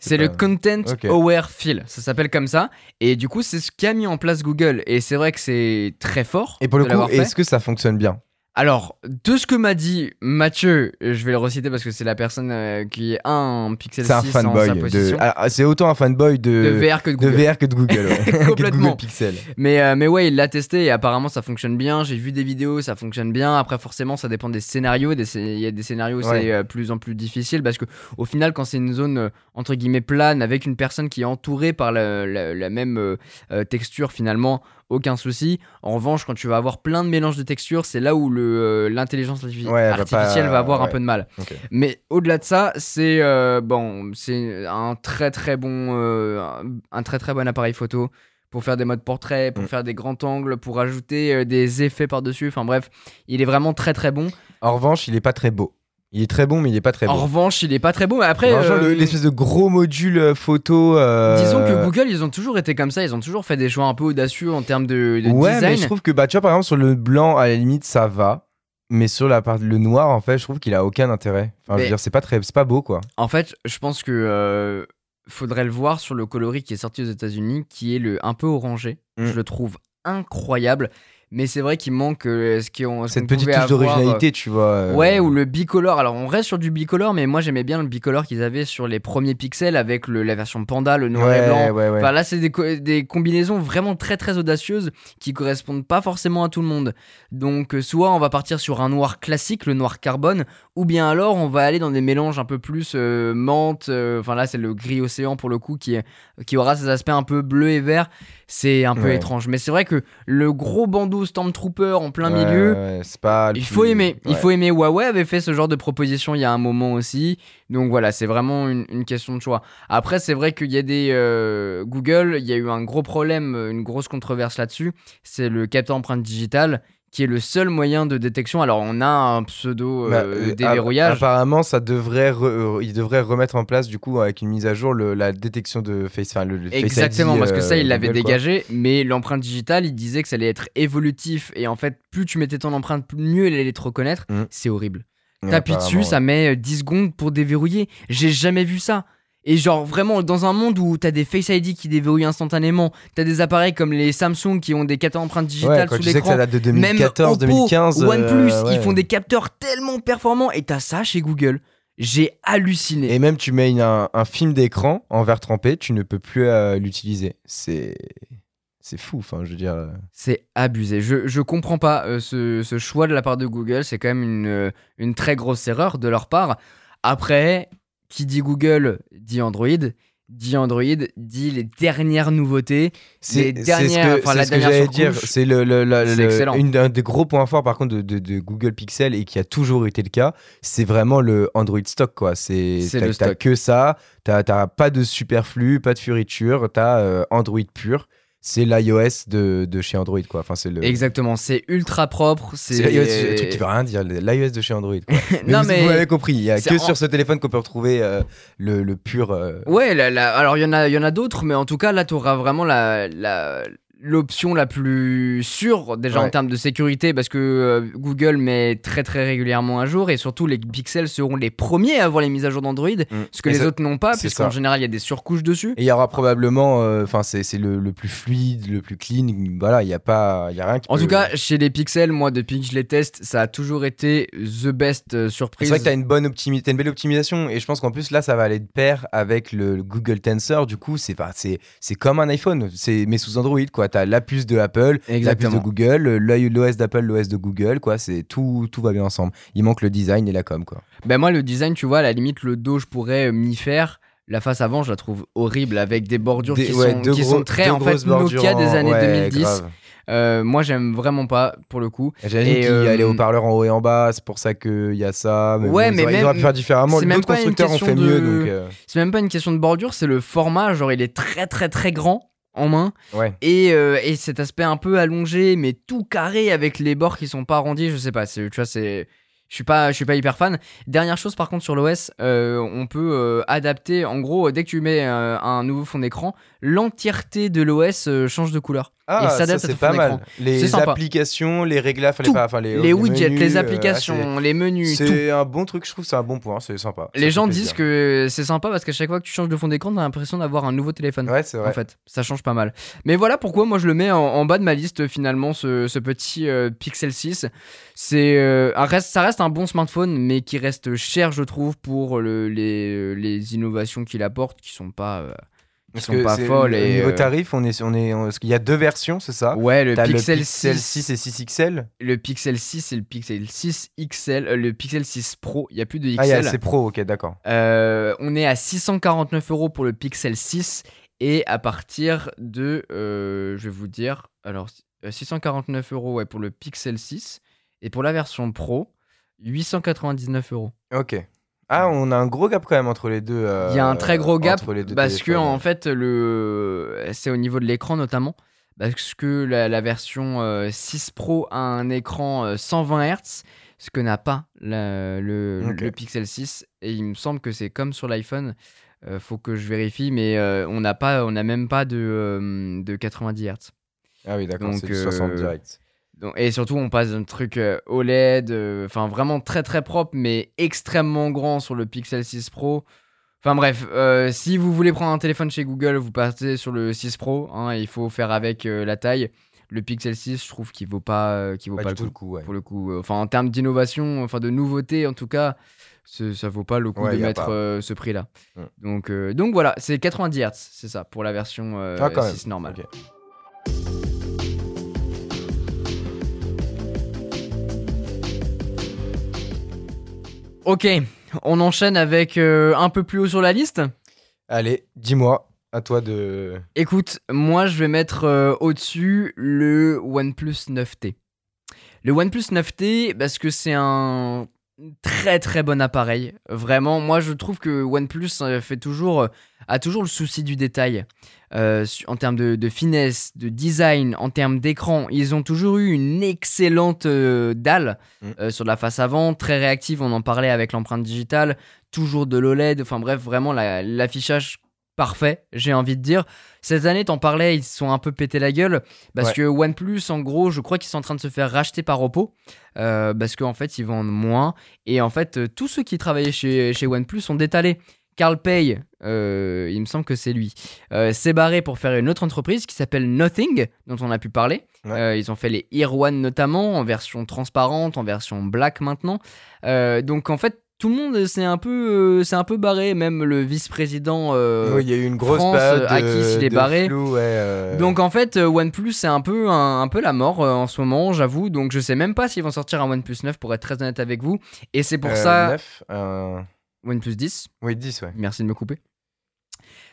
C'est le Content. Aware Fill. Ça s'appelle comme ça. Et du coup, c'est ce qu'a mis en place Google. Et c'est vrai que c'est très fort. Et pour le coup, est-ce que ça fonctionne bien? Alors, de ce que m'a dit Mathieu, je vais le reciter parce que c'est la personne euh, qui est un Pixel C'est un 6 en sa de. possession. Ah, c'est autant un fanboy de. de VR que de de Google. VR que de Google. ouais. Complètement. Google Pixel. Mais, euh, mais ouais, il l'a testé et apparemment ça fonctionne bien. J'ai vu des vidéos, ça fonctionne bien. Après, forcément, ça dépend des scénarios. Des Il y a des scénarios où Ouais. c'est euh, plus en plus difficile parce que au final, quand c'est une zone euh, entre guillemets plane avec une personne qui est entourée par la, la- la même euh, euh, texture, finalement, aucun souci. En revanche, quand tu vas avoir plein de mélanges de textures, c'est là où euh, l'intelligence artifi- Ouais, elle va pas- artificielle va avoir un peu de mal. Mais au-delà de ça, c'est euh, bon, c'est un très très bon, euh, un très très bon appareil photo pour faire des modes portrait, pour Mm. faire des grands angles, pour ajouter des effets par-dessus. Enfin bref, il est vraiment très très bon. En revanche, il est pas très beau. Il est très bon, mais il est pas très En beau. revanche, il est pas très beau. Mais après, euh, l'espèce de gros module euh, photo. euh, disons que Google, ils ont toujours été comme ça. Ils ont toujours fait des choix un peu audacieux en termes de, de Ouais, mais design. je trouve que bah tu vois par exemple sur le blanc à la limite ça va, mais sur la part le noir en fait je trouve qu'il a aucun intérêt. Enfin je veux dire c'est pas très c'est pas beau quoi. En fait, je pense que euh, faudrait le voir sur le coloris qui est sorti aux États-Unis, qui est le un peu orangé. Mm. Je le trouve incroyable, mais c'est vrai qu'il manque euh, ce qu'on ce Cette petite touche avoir, d'originalité tu vois. euh, euh, Ouais, ou le bicolore. Alors on reste sur du bicolore, mais moi j'aimais bien le bicolore qu'ils avaient sur les premiers pixels avec le, la version panda, le noir ouais, et blanc. ouais, ouais. Enfin là, c'est des, co- des combinaisons vraiment très très audacieuses qui correspondent pas forcément à tout le monde. Donc euh, soit on va partir sur un noir classique, le noir carbone, ou bien alors on va aller dans des mélanges un peu plus euh, menthe. euh, Enfin là, c'est le gris océan pour le coup qui, est- qui aura ces aspects un peu bleu et vert. C'est un peu Ouais. étrange, mais c'est vrai que le gros bandeau Stormtrooper en plein Ouais, milieu. ouais, c'est pas Il plus- faut aimer, il faut aimer. Huawei avait fait ce genre de proposition il y a un moment aussi. Donc voilà, c'est vraiment une, une question de choix. Après, c'est vrai qu'il y a des. euh, Google, il y a eu un gros problème, euh, une grosse controverse là-dessus. C'est le capteur empreinte digitale qui est le seul moyen de détection. Alors, on a un pseudo Bah, euh, euh, déverrouillage. Apparemment, ça devrait, re- euh, il devrait remettre en place du coup avec une mise à jour le- la détection de face, enfin le, le Face Exactement, ID, parce que ça, euh, il l'avait quoi. dégagé, mais l'empreinte digitale, il disait que ça allait être évolutif, et en fait, plus tu mettais ton empreinte, plus mieux elle allait te reconnaître. Mhm. C'est horrible. T'appuies dessus, ça met euh, 10 secondes pour déverrouiller. J'ai jamais vu ça. Et genre vraiment dans un monde où t'as des Face ID qui déverrouillent instantanément, t'as des appareils comme les Samsung qui ont des capteurs empreintes Ouais, digitales quand sous tu sais que ça date de même 2014, Oppo, 2015. euh, OnePlus, ouais. ils font des capteurs tellement performants et t'as ça chez Google. J'ai halluciné. Et même tu mets une- un, un film d'écran en verre trempé, tu ne peux plus euh, l'utiliser. C'est c'est fou, enfin je veux dire. euh, C'est abusé. Je, je comprends pas euh, ce, ce choix de la part de Google. C'est quand même une, une très grosse erreur de leur part. Après, qui dit Google dit Android. Dit Android dit les dernières nouveautés. C'est dernières- ce que, enfin, c'est la ce que dernière j'allais dire. C'est le, un des gros points forts par contre de, de- de Google Pixel et qui a toujours été le cas, c'est vraiment le Android stock quoi. C'est t'as- que ça, t'as t'as pas de superflu, pas de furiture, t'as euh, Android pur. C'est l'iOS de, de chez Android, quoi. Enfin, c'est le. Exactement, c'est ultra propre. C'est l'iOS, le truc qui veut rien dire, l'iOS de chez Android. Quoi. Mais Non, vous, mais vous l'avez compris, il y a que en- sur ce téléphone qu'on peut retrouver euh, le, le pur. euh, Ouais, alors il y en a, il y en a d'autres, mais en tout cas là, tu auras vraiment la, la- l'option la plus sûre déjà en termes de sécurité parce que euh, Google met très très régulièrement à jour et surtout les pixels seront les premiers à avoir les mises à jour d'Android, ce que Et les ça- autres n'ont pas puisqu'en général il y a des surcouches dessus. Et il y aura probablement, euh, enfin, c'est c'est le, le plus fluide, le plus clean. Voilà, il y a pas, il y a rien qui. En peut- tout cas, chez les pixels, moi depuis que je les teste, ça a toujours été the best euh, surprise. c'est vrai que t'as une bonne optimisation, une belle optimisation, et je pense qu'en plus là, ça va aller de pair avec le, le Google Tensor. Du coup, c'est c'est, c'est comme un iPhone, c'est mais sous Android, quoi. T'as la puce de Apple, la puce de Exactement. Google, l'OS d'Apple, l'OS de Google, quoi. C'est tout, tout va bien ensemble. Il manque le design et la com, quoi. Ben moi, le design, tu vois, à la limite, le dos, je pourrais euh, m'y faire. La face avant, je la trouve horrible avec des bordures Des- qui, ouais, sont, qui gros- sont très en fait Nokia des années ouais, 2010. grave. Euh, moi, j'aime vraiment pas pour le coup. J'imagine qu'il y a les euh, haut-parleurs en haut et en bas, c'est pour ça qu'il y a ça. Mais Ouais, bon, mais ils même- auraient pu faire différemment. une constructeurs ont question fait mieux, euh, C'est même pas une question de bordure, c'est le format. Genre, il est très très très grand en main ouais. et, euh, et cet aspect un peu allongé, mais tout carré avec les bords qui sont pas arrondis. Je sais pas, c'est- tu vois, c'est. Je suis pas, je suis pas hyper fan. Dernière chose par contre sur l'OS, euh, on peut euh, adapter. En gros, dès que tu mets un nouveau fond d'écran, l'entièreté de l'OS change de couleur. Ah, Et ça, c'est pas mal. Les sympa. applications, les réglages, pas, enfin, les, les widgets, menus, les euh, applications, les menus, c'est un bon truc, je trouve, c'est un bon point, c'est sympa. Les gens disent que c'est sympa parce qu'à chaque fois que tu changes de fond d'écran, t'as l'impression d'avoir un nouveau téléphone. Ouais, c'est vrai. En fait, ça change pas mal. Mais voilà pourquoi moi je le mets en, en bas de ma liste finalement, ce, ce petit euh, Pixel 6. C'est euh, un reste, ça reste un bon smartphone, mais qui reste cher, je trouve, pour le- les, les innovations qu'il apporte, qui sont pas, Parce sont pas folles. Au Et, niveau euh, tarif, on est, on est, on- parce qu'il y a deux versions, c'est ça? Ouais, le Pixel, le Pixel 6, 6 et 6 XL. le Pixel 6 et le Pixel 6 XL, euh, le Pixel 6 Pro. Il y a plus de XL. Ah, il y a- c'est pro, ok, d'accord. Euh, on est à 649 euros pour le Pixel 6 et à partir de, je vais vous dire, alors euh, 649 euros ouais, pour le Pixel 6 et pour la version Pro, 899 euros. Ok. Ah, on a un gros gap quand même entre les deux. euh, Il y a un très gros gap entre les deux parce que en fait le, c'est au niveau de l'écran notamment. Parce que la, la version euh, 6 Pro a un écran euh, 120 Hz, ce que n'a pas la- le, Pixel 6. Et il me semble que c'est comme sur l'iPhone. Euh, faut que je vérifie, mais euh, on n'a pas, on n'a même pas de, euh, de 90 Hz. Ah oui, d'accord, c'est du 60 euh, direct. Donc, et surtout, on passe d'un truc euh, OLED, euh, enfin vraiment très très propre, mais extrêmement grand sur le Pixel 6 Pro. Enfin bref, euh, si vous voulez prendre un téléphone chez Google, vous partez sur le 6 Pro. hein, il faut faire avec euh, la taille. Le Pixel 6, je trouve qu'il vaut pas, qu'il vaut Pas le coup. le coup, ouais. Pour le coup, enfin en termes d'innovation, enfin de nouveauté en tout cas, ça vaut pas le coup Ouais, de mettre euh, ce prix-là. Mm. Donc, euh, donc voilà, c'est 90 Hz, c'est ça pour la version euh, Ah, quand même. 6 normale. Ok, on enchaîne avec euh, un peu plus haut sur la liste. Allez, dis-moi, à toi de. Écoute, moi je vais mettre euh, au-dessus le OnePlus 9T. Le OnePlus 9T, parce que c'est un très très bon appareil. Vraiment, moi je trouve que OnePlus euh, fait toujours, euh, a toujours le souci du détail. Euh, en termes de, de finesse, de design, en termes d'écran, ils ont toujours eu une excellente euh, dalle Mm. euh, sur la face avant, très réactive, on en parlait avec l'empreinte digitale, toujours de l'OLED, enfin bref, vraiment la- l'affichage parfait, j'ai envie de dire. Cette année, t'en parlais, ils se sont un peu pété la gueule parce Ouais. que OnePlus, en gros, je crois qu'ils sont en train de se faire racheter par Oppo euh, parce qu'en fait, ils vendent moins et en fait, euh, tous ceux qui travaillaient chez, chez OnePlus sont détalés. Carl Pay, euh, il me semble que c'est lui, euh, s'est barré pour faire une autre entreprise qui s'appelle Nothing, dont on a pu parler. Ouais. Euh, ils ont fait les Ear One notamment, en version transparente, en version black maintenant. Donc en fait, tout le monde s'est un peu, euh, un peu barré, même le vice-président. euh, Oui, il y a eu une grosse France, période euh, Akis, de, il est barré. flou, ouais, euh, Donc en fait, OnePlus c'est un peu un, un peu la mort en ce moment, j'avoue. Donc je sais même pas s'ils vont sortir un OnePlus 9 pour être très honnête avec vous. Et c'est pour ça 9, euh, OnePlus 10. Oui, 10, ouais. Merci de me couper.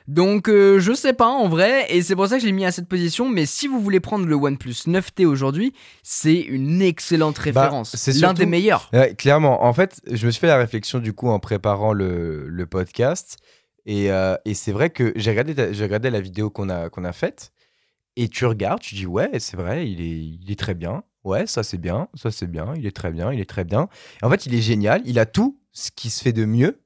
Donc euh, je sais pas en vrai, et c'est pour ça que je l'ai mis à cette position. Mais si vous voulez prendre le OnePlus 9T aujourd'hui, c'est une excellente référence, Bah, c'est l'un des meilleurs. Clairement, en fait, je me suis fait la réflexion du coup en préparant le, le podcast. Et, euh, et c'est vrai que j'ai regardé, regardé la vidéo qu'on a, qu'on a faite. Et tu regardes, tu dis ouais, c'est vrai, il est, il est très bien. Ouais, ça c'est bien, ça c'est bien, il est très bien, il est très bien. Et en fait, il est génial, il a tout ce qui se fait de mieux,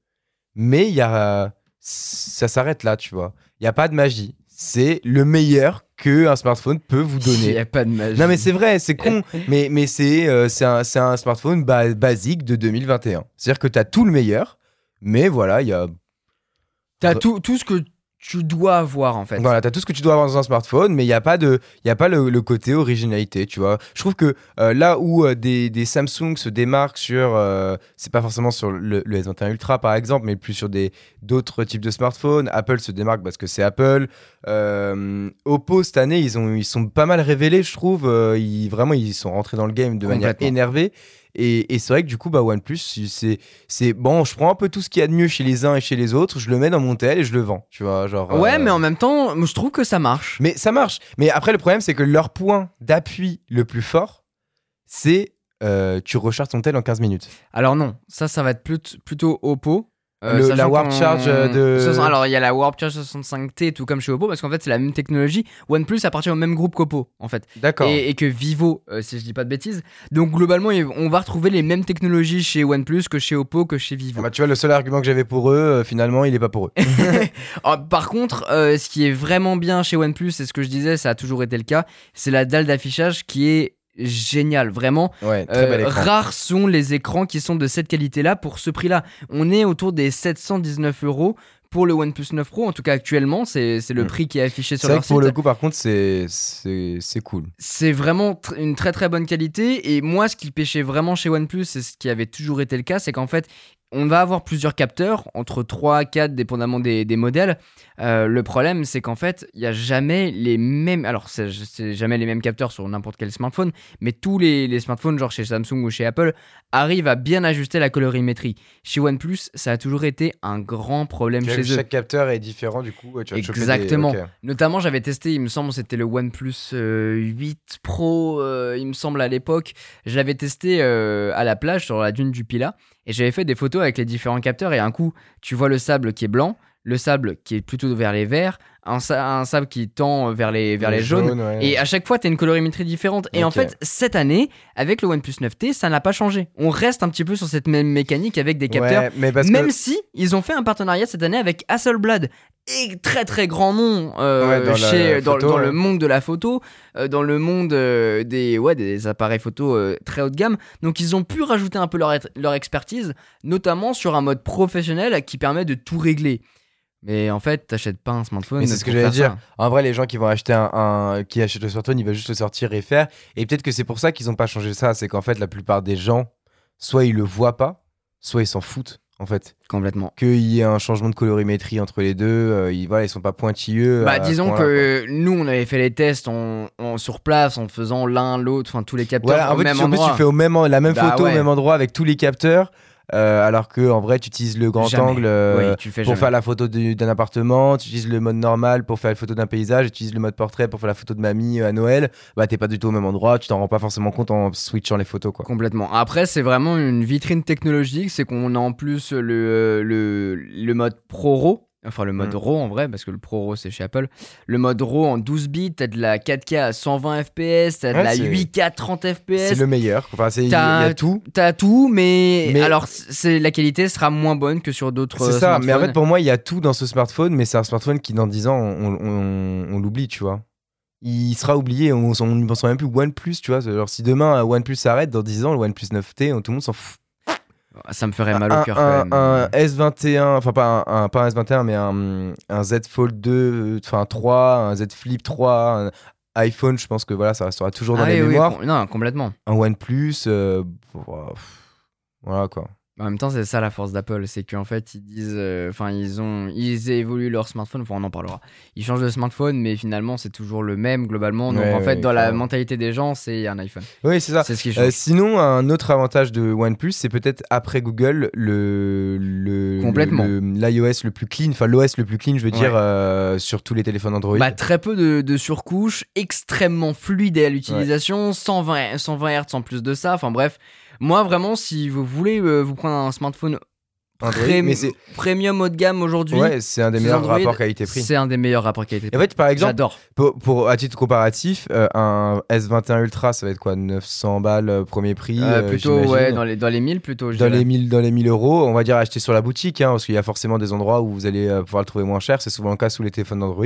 mais il y a, ça s'arrête là, tu vois. Il n'y a pas de magie. C'est le meilleur que un smartphone peut vous Il donner. n'y a pas de magie. Non mais c'est vrai, c'est con, mais, mais c'est euh, un, un smartphone ba- basique de 2021. C'est-à-dire que tu as tout le meilleur, mais voilà, il y a T'as tout, tout ce que tu dois avoir en fait. Voilà, t'as tout ce que tu dois avoir dans un smartphone, mais il n'y a pas, de, y a pas le, le côté originalité, tu vois. Je trouve que euh, là où euh, des, des Samsung se démarquent sur, euh, c'est pas forcément sur le, le S21 Ultra par exemple, mais plus sur des d'autres types de smartphones. Apple se démarque parce que c'est Apple. Oppo cette année, ils ont, ils sont pas mal révélés, je trouve. Ils, vraiment, ils sont rentrés dans le game de manière énervée. Et, et c'est vrai que du coup, bah, OnePlus, c'est, c'est bon, je prends un peu tout ce qu'il y a de mieux chez les uns et chez les autres, je le mets dans mon tel et je le vends, tu vois. Genre, Ouais, euh, mais en même temps, je trouve que ça marche. mais ça marche. Mais après, le problème, c'est que leur point d'appui le plus fort, c'est euh, tu recharges ton tel en 15 minutes. Alors non, ça, ça va être plut- plutôt Oppo. Euh, Le- la Warp Charge, euh, de- Alors il y a la Warp Charge 65T, tout comme chez Oppo, parce qu'en fait c'est la même technologie. OnePlus appartient au même groupe qu'Oppo, en fait. D'accord. Et, et que Vivo, euh, si je dis pas de bêtises. Donc globalement, on va retrouver les mêmes technologies chez OnePlus que chez Oppo que chez Vivo. Ah bah, tu vois, le seul argument que j'avais pour eux, euh, finalement, il est pas pour eux. Ah, par contre, euh, ce qui est vraiment bien chez OnePlus, c'est ce que je disais, ça a toujours été le cas, c'est la dalle d'affichage qui est géniale, vraiment. Ouais, Euh, rares sont les écrans qui sont de cette qualité-là pour ce prix-là. On est autour des 719 euros pour le OnePlus 9 Pro. En tout cas, actuellement, c'est le Mm. prix qui est affiché sur leur que pour site. le coup, par contre, c'est cool. C'est vraiment tr- une très très bonne qualité. Et moi, ce qui pêchait vraiment chez OnePlus, et ce qui avait toujours été le cas, c'est qu'en fait, on va avoir plusieurs capteurs, entre 3 à 4, dépendamment des, des modèles. Euh, le problème, c'est qu'en fait, il n'y a jamais les mêmes. Alors, c'est jamais les mêmes capteurs sur n'importe quel smartphone, mais tous les, les smartphones, genre chez Samsung ou chez Apple, arrivent à bien ajuster la colorimétrie. Chez OnePlus, ça a toujours été un grand problème chez eux. Chaque capteur est différent, du coup. Tu des- Exactement. Notamment, j'avais testé, il me semble, c'était le OnePlus euh, 8 Pro, euh, il me semble, à l'époque. Je l'avais testé euh, à la plage sur la dune du Pila et j'avais fait des photos avec les différents capteurs. Et un coup, tu vois le sable qui est blanc, le sable qui est plutôt vers les verts, un, sa- un sable qui tend vers les, vers les, jaunes. ouais. Et à chaque fois, tu as une colorimétrie différente. Et en fait, cette année, avec le OnePlus 9T, ça n'a pas changé. On reste un petit peu sur cette même mécanique avec des capteurs Ouais, mais parce même que si ils ont fait un partenariat cette année avec Hasselblad et très très grand nom euh, Ouais, dans chez, dans, photo, dans ouais. le monde de la photo, euh, dans le monde euh, des, ouais, des appareils photo très haut de gamme. Donc ils ont pu rajouter un peu leur, leur expertise, notamment sur un mode professionnel qui permet de tout régler. Mais en fait, t'achètes pas un smartphone. Mais c'est ce que j'allais dire. En vrai, les gens qui vont acheter un, un- qui achètent le smartphone, ils veulent juste le sortir et faire. Et peut-être que c'est pour ça qu'ils n'ont pas changé ça. C'est qu'en fait, la plupart des gens, soit ils le voient pas, soit ils s'en foutent. En fait. Complètement. qu'il y ait un changement de colorimétrie entre les deux, euh, ils, voilà, ils sont pas pointilleux. Bah, ce disons que nous, on avait fait les tests en, en- sur place en faisant l'un, l'autre, enfin tous les capteurs Voilà, en au fait, même tu- endroit. tu fais au même, en- la même Bah photo ouais. au même endroit avec tous les capteurs, euh, alors que en vrai, tu utilises le grand Jamais. angle euh, Oui, tu fais pour jamais. faire la photo du- d'un appartement, tu utilises le mode normal pour faire la photo d'un paysage, tu utilises le mode portrait pour faire la photo de mamie euh, à Noël. Bah, t'es pas du tout au même endroit, tu t'en rends pas forcément compte en switchant les photos, quoi. Complètement. Après, c'est vraiment une vitrine technologique. C'est qu'on a en plus le, le, le mode Pro RAW. Enfin, le mode Mm. RAW en vrai, parce que le Pro RAW c'est chez Apple. Le mode RAW en 12 bits, t'as de la 4K à 120 FPS, t'as de Ouais, la c'est- 8K 30 C'est FPS. le meilleur. Enfin, c'est- T'as- tout. T'as tout, mais, Mais- alors c'est la qualité sera moins bonne que sur d'autres. C'est euh, ça. Mais en fait, pour moi, il y a tout dans ce smartphone, mais c'est un smartphone qui, dans 10 ans, on, on- on l'oublie, tu vois. Il sera oublié, on ne pensera même plus OnePlus, tu vois. Alors, si demain, un OnePlus s'arrête, dans 10 ans, le OnePlus 9T, on- tout le monde s'en fout. Ça me ferait mal au un, cœur. un- quand même. un S21, enfin pas un, pas un S21, mais un, un Z Fold 2, enfin 3, un Z Flip 3, un iPhone, je pense que voilà, ça restera toujours dans Ah les oui, oui, mémoires. com- non, complètement. Un OnePlus, euh, voilà quoi. En même temps, c'est ça la force d'Apple, c'est qu'en fait, ils disent, euh, enfin, ils ont, ils évoluent leur smartphone, enfin, on en parlera. Ils changent de smartphone, mais finalement, c'est toujours le même globalement. Donc, Ouais, en fait, dans la mentalité des gens, c'est un iPhone. Oui, c'est ça. C'est ce qui Euh, change. sinon, un autre avantage de OnePlus, c'est peut-être après Google le le Complètement. l'iOS le plus clean, enfin l'OS le plus clean, je veux dire, euh, sur tous les téléphones Android. Bah, très peu de, de surcouches, extrêmement fluide à l'utilisation, 120, 120 Hz en plus de ça. Enfin bref, moi vraiment, si vous voulez euh, vous prendre un smartphone Android, Pré- mais c'est premium haut de gamme aujourd'hui. ouais, c'est un des meilleurs Android, rapports qualité-prix. C'est un des meilleurs rapports Et en qualité-prix. fait, par exemple, pour, pour- à titre comparatif, euh, un S21 Ultra, ça va être quoi 900 balles euh, premier prix Euh, plutôt, ouais, dans les, dans les 1000 plutôt. dans dirais. les 1000 dans les 1000 euros, on va dire acheter sur la boutique, hein, parce qu'il y a forcément des endroits où vous allez pouvoir le trouver moins cher. C'est souvent le cas sous les téléphones d'Android.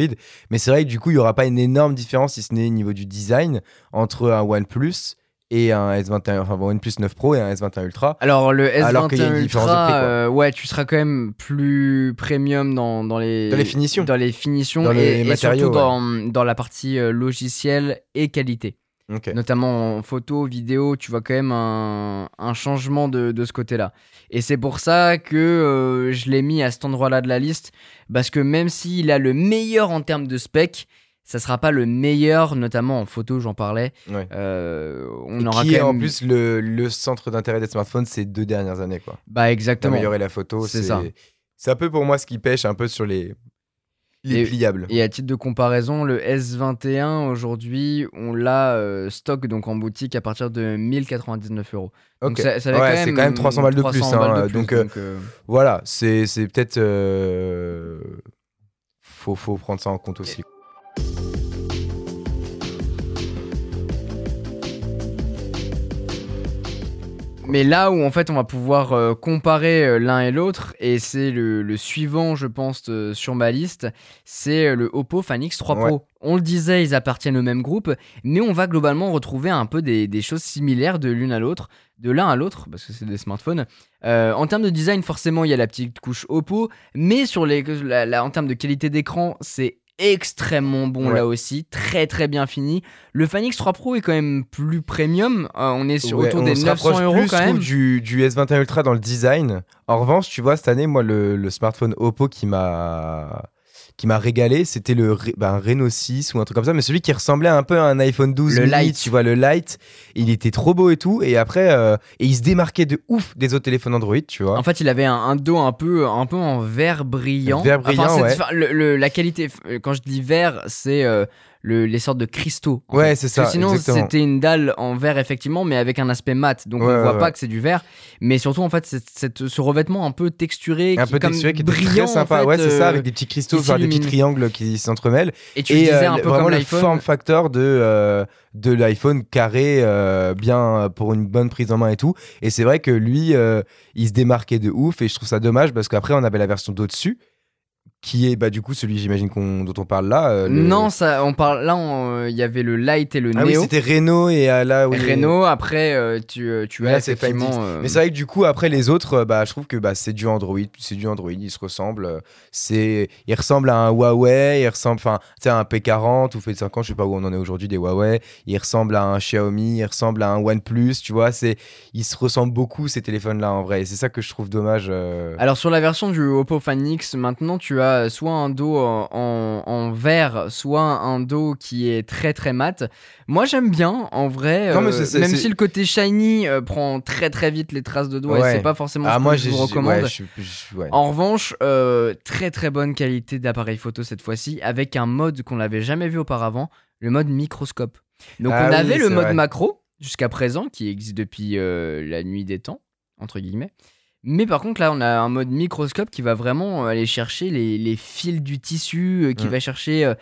Mais c'est vrai que du coup, il y aura pas une énorme différence, si ce n'est au niveau du design, entre un OnePlus et un S21, enfin bon, OnePlus 9 Pro et un S21 Ultra. Alors le S21 Alors y a une Ultra, prix, euh, ouais, tu seras quand même plus premium dans, dans les Dans les finitions. dans les finitions Dans et, les et matériaux, surtout dans, dans la partie euh, logiciel et qualité. Notamment en photo, vidéo, tu vois quand même un, un changement de, de ce côté-là. Et c'est pour ça que euh, je l'ai mis à cet endroit-là de la liste, parce que même s'il a le meilleur en termes de spec, ça sera pas le meilleur, notamment en photo, j'en parlais. Ouais. Euh, on Et aura qui est en plus le, le centre d'intérêt des smartphones ces deux dernières années, quoi. Bah exactement. D'améliorer la photo, C'est ça. C'est un peu pour moi ce qui pêche un peu sur les, les Et- pliables. Et à titre de comparaison, le S21 aujourd'hui, on l'a euh, stock donc en boutique à partir de 1099 euros. Donc ça, ça Ouais, c'est quand même 300 balles de 300 plus, balles hein, de plus, donc, euh, euh, Voilà, c'est peut-être. Faut, faut prendre ça en compte aussi. Mais là où en fait on va pouvoir euh, comparer euh, l'un et l'autre, et c'est le, le suivant je pense euh, sur ma liste, c'est le Oppo Fan X3 Pro. Ouais. On le disait, ils appartiennent au même groupe, mais on va globalement retrouver un peu des, des choses similaires de l'une à l'autre, de l'un à l'autre, parce que c'est des smartphones. Euh, en termes de design, forcément, il y a la petite couche Oppo, mais sur les, la- la- en termes de qualité d'écran, c'est extrêmement bon Ouais. là aussi, très très bien fini. Le Fan X3 Pro est quand même plus premium, euh, on est sur Ouais, autour on des se 900 rapproche euros quand même. du, du S21 Ultra dans le design. En revanche, tu vois, cette année, moi, le, le smartphone Oppo qui m'a qui m'a régalé, c'était le un Reno 6 ou un truc comme ça, mais celui qui ressemblait un peu à un iPhone 12 Le mini, tu vois, le Lite. Il était trop beau et tout, et après, euh, et il se démarquait de ouf des autres téléphones Android, tu vois. En fait, il avait un, un dos un peu, un peu en vert brillant. Vert brillant, c'est- ouais. enfin, le- le- la qualité, euh, quand je dis vert, c'est euh, le- les sortes de cristaux. en Ouais, c'est Parce que ça, sinon, c'était une dalle en verre, effectivement, mais avec un aspect mat. Donc, Ouais, on voit ouais, pas ouais. que c'est du verre. Mais surtout, en fait, c'est ce revêtement un peu texturé. un qui, peu comme texturé qui était brillant, très sympa. en fait, ouais, c'est euh, ça, avec des petits cristaux, genre des petits triangles qui s'entremêlent. Et tu et disais euh, un peu vraiment comme le form factor de, euh, de l'iPhone carré, euh, bien euh, pour une bonne prise en main et tout. Et c'est vrai que lui, euh, il se démarquait de ouf et je trouve ça dommage parce qu'après, on avait la version d'au-dessus qui est bah, du coup celui, j'imagine, qu'on- dont on parle là. euh, le- Non, ça, on parle. Là, euh, il y avait le Light et le Ah oui, Neo. c'était Renault et euh, là, oui. Renault. Après, tu, euh, tu Ouais, as c'est effectivement. Find Mais c'est vrai que du coup, après les autres, bah, je trouve que bah, c'est du Android, c'est du Android, ils se ressemblent. C'est, il ressemble à un Huawei, il ressemble, enfin, tu sais, à un P40 ou P50, je sais pas où on en est aujourd'hui des Huawei. Il ressemble à un Xiaomi, il ressemble à un OnePlus, tu vois. C'est, ils se ressemblent beaucoup ces téléphones-là en vrai. Et c'est ça que je trouve dommage. Alors sur la version du Oppo Fan X, maintenant tu as soit un dos en, en, en vert, soit un dos qui est très très mat. Moi j'aime bien en vrai, Non, mais euh, même si le côté shiny euh, prend très très vite les traces de doigts, et c'est pas forcément Ah ce que moi, je vous recommande. ouais, je, je- ouais. En revanche, euh, très très bonne qualité d'appareil photo cette fois-ci, avec un mode qu'on n'avait jamais vu auparavant, le mode microscope. Donc Ah on oui, avait le mode vrai. macro jusqu'à présent, qui existe depuis euh, la nuit des temps, entre guillemets. Mais par contre là, on a un mode microscope qui va vraiment euh, aller chercher les, les fils du tissu, euh, qui Mm. va chercher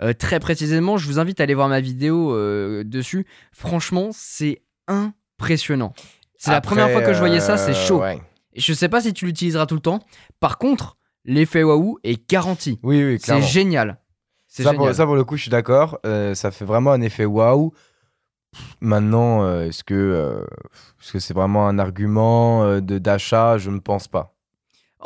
euh, très précisément. Je vous invite à aller voir ma vidéo euh, dessus. Franchement, c'est impressionnant. C'est la première fois que je voyais ça, c'est chaud. ouais. Je sais pas si tu l'utiliseras tout le temps. Par contre, l'effet waouh est garanti. Oui, oui, C'est génial. C'est Ça génial. pour, ça, pour le coup, je suis d'accord. Euh, ça fait vraiment un effet waouh. Maintenant, euh, est-ce que euh, est-ce que c'est vraiment un argument euh, d'achat? Je ne pense pas.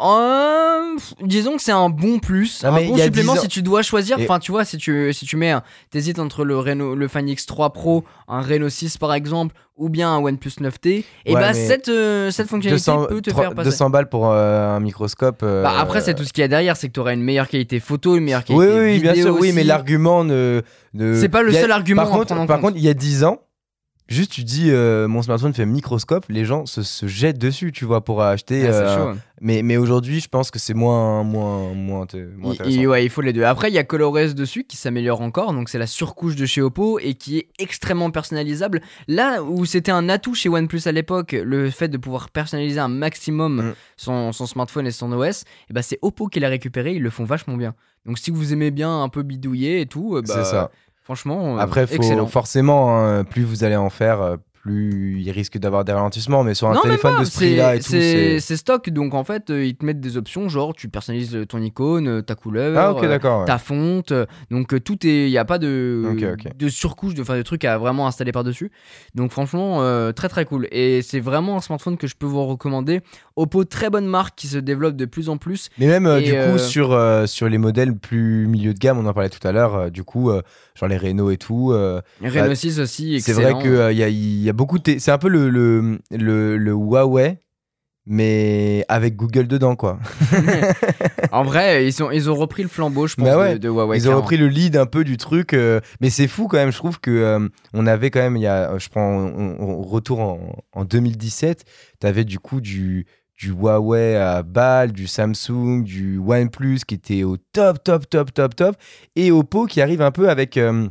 Euh, disons que c'est un bon plus, Non, un bon supplément 10 ans- si tu dois choisir. Et- Enfin, tu vois, si tu si tu mets, t'hésites entre le Reno, le Fan X3 Pro, un Reno 6 par exemple, ou bien un OnePlus 9T, et Ouais, bah cette euh, cette fonctionnalité 200, peut te faire passer. 200 balles pour euh, un microscope. euh, Bah, après, c'est tout ce qu'il y a derrière, c'est que tu auras une meilleure qualité photo, une meilleure Oui, qualité oui, bien vidéo sûr, oui, mais l'argument ne. ne- C'est pas le a- seul argument Par compte. contre, il y a 10 ans, juste tu dis euh, mon smartphone fait microscope, les gens se, se jettent dessus, tu vois, pour acheter. Ah, euh, chaud. mais mais aujourd'hui, je pense que c'est moins moins moins, moins Il, intéressant. il- ouais, il faut les deux. Après, il y a ColorOS dessus qui s'améliore encore, donc c'est la surcouche de chez Oppo et qui est extrêmement personnalisable. Là où c'était un atout chez OnePlus à l'époque, le fait de pouvoir personnaliser un maximum Mm. son, son smartphone et son OS, et bah c'est Oppo qui l'a récupéré, ils le font vachement bien. Donc si vous aimez bien un peu bidouiller et tout, euh, bah, c'est ça. Franchement, euh, Après, faut, excellent. forcément, hein, plus vous allez en faire, euh, plus il risque d'avoir des ralentissements. Mais sur un Non, téléphone pas, de ce prix-là et tout, c'est stock, donc en fait, euh, ils te mettent des options, genre tu personnalises ton icône, euh, ta couleur, Ah, euh, ouais. ta fonte. Donc tout est, il y a pas de de surcouche, de, enfin, de trucs à vraiment installer par dessus. Donc franchement, euh, très très cool. Et c'est vraiment un smartphone que je peux vous recommander. Oppo, très bonne marque qui se développe de plus en plus. Mais même euh, du coup euh, sur, sur les modèles plus milieu de gamme, on en parlait tout à l'heure, du coup, genre les Renault et tout, euh, Renault 6 aussi, c'est vrai qu'il y, a, y a beaucoup de. C'est un peu le, le, le, le Huawei, mais avec Google dedans, quoi. en vrai, ils, sont, ils ont repris le flambeau, je pense, Bah ouais, de, de Huawei. Ils ont repris le lead un peu du truc, euh, mais c'est fou quand même. Je trouve que euh, on avait quand même, il y a, je prends on, on- retour en, en 2017, t'avais du coup du du Huawei à balle, du Samsung, du OnePlus qui était au top, top, top, top, top, et Oppo qui arrive un peu avec euh,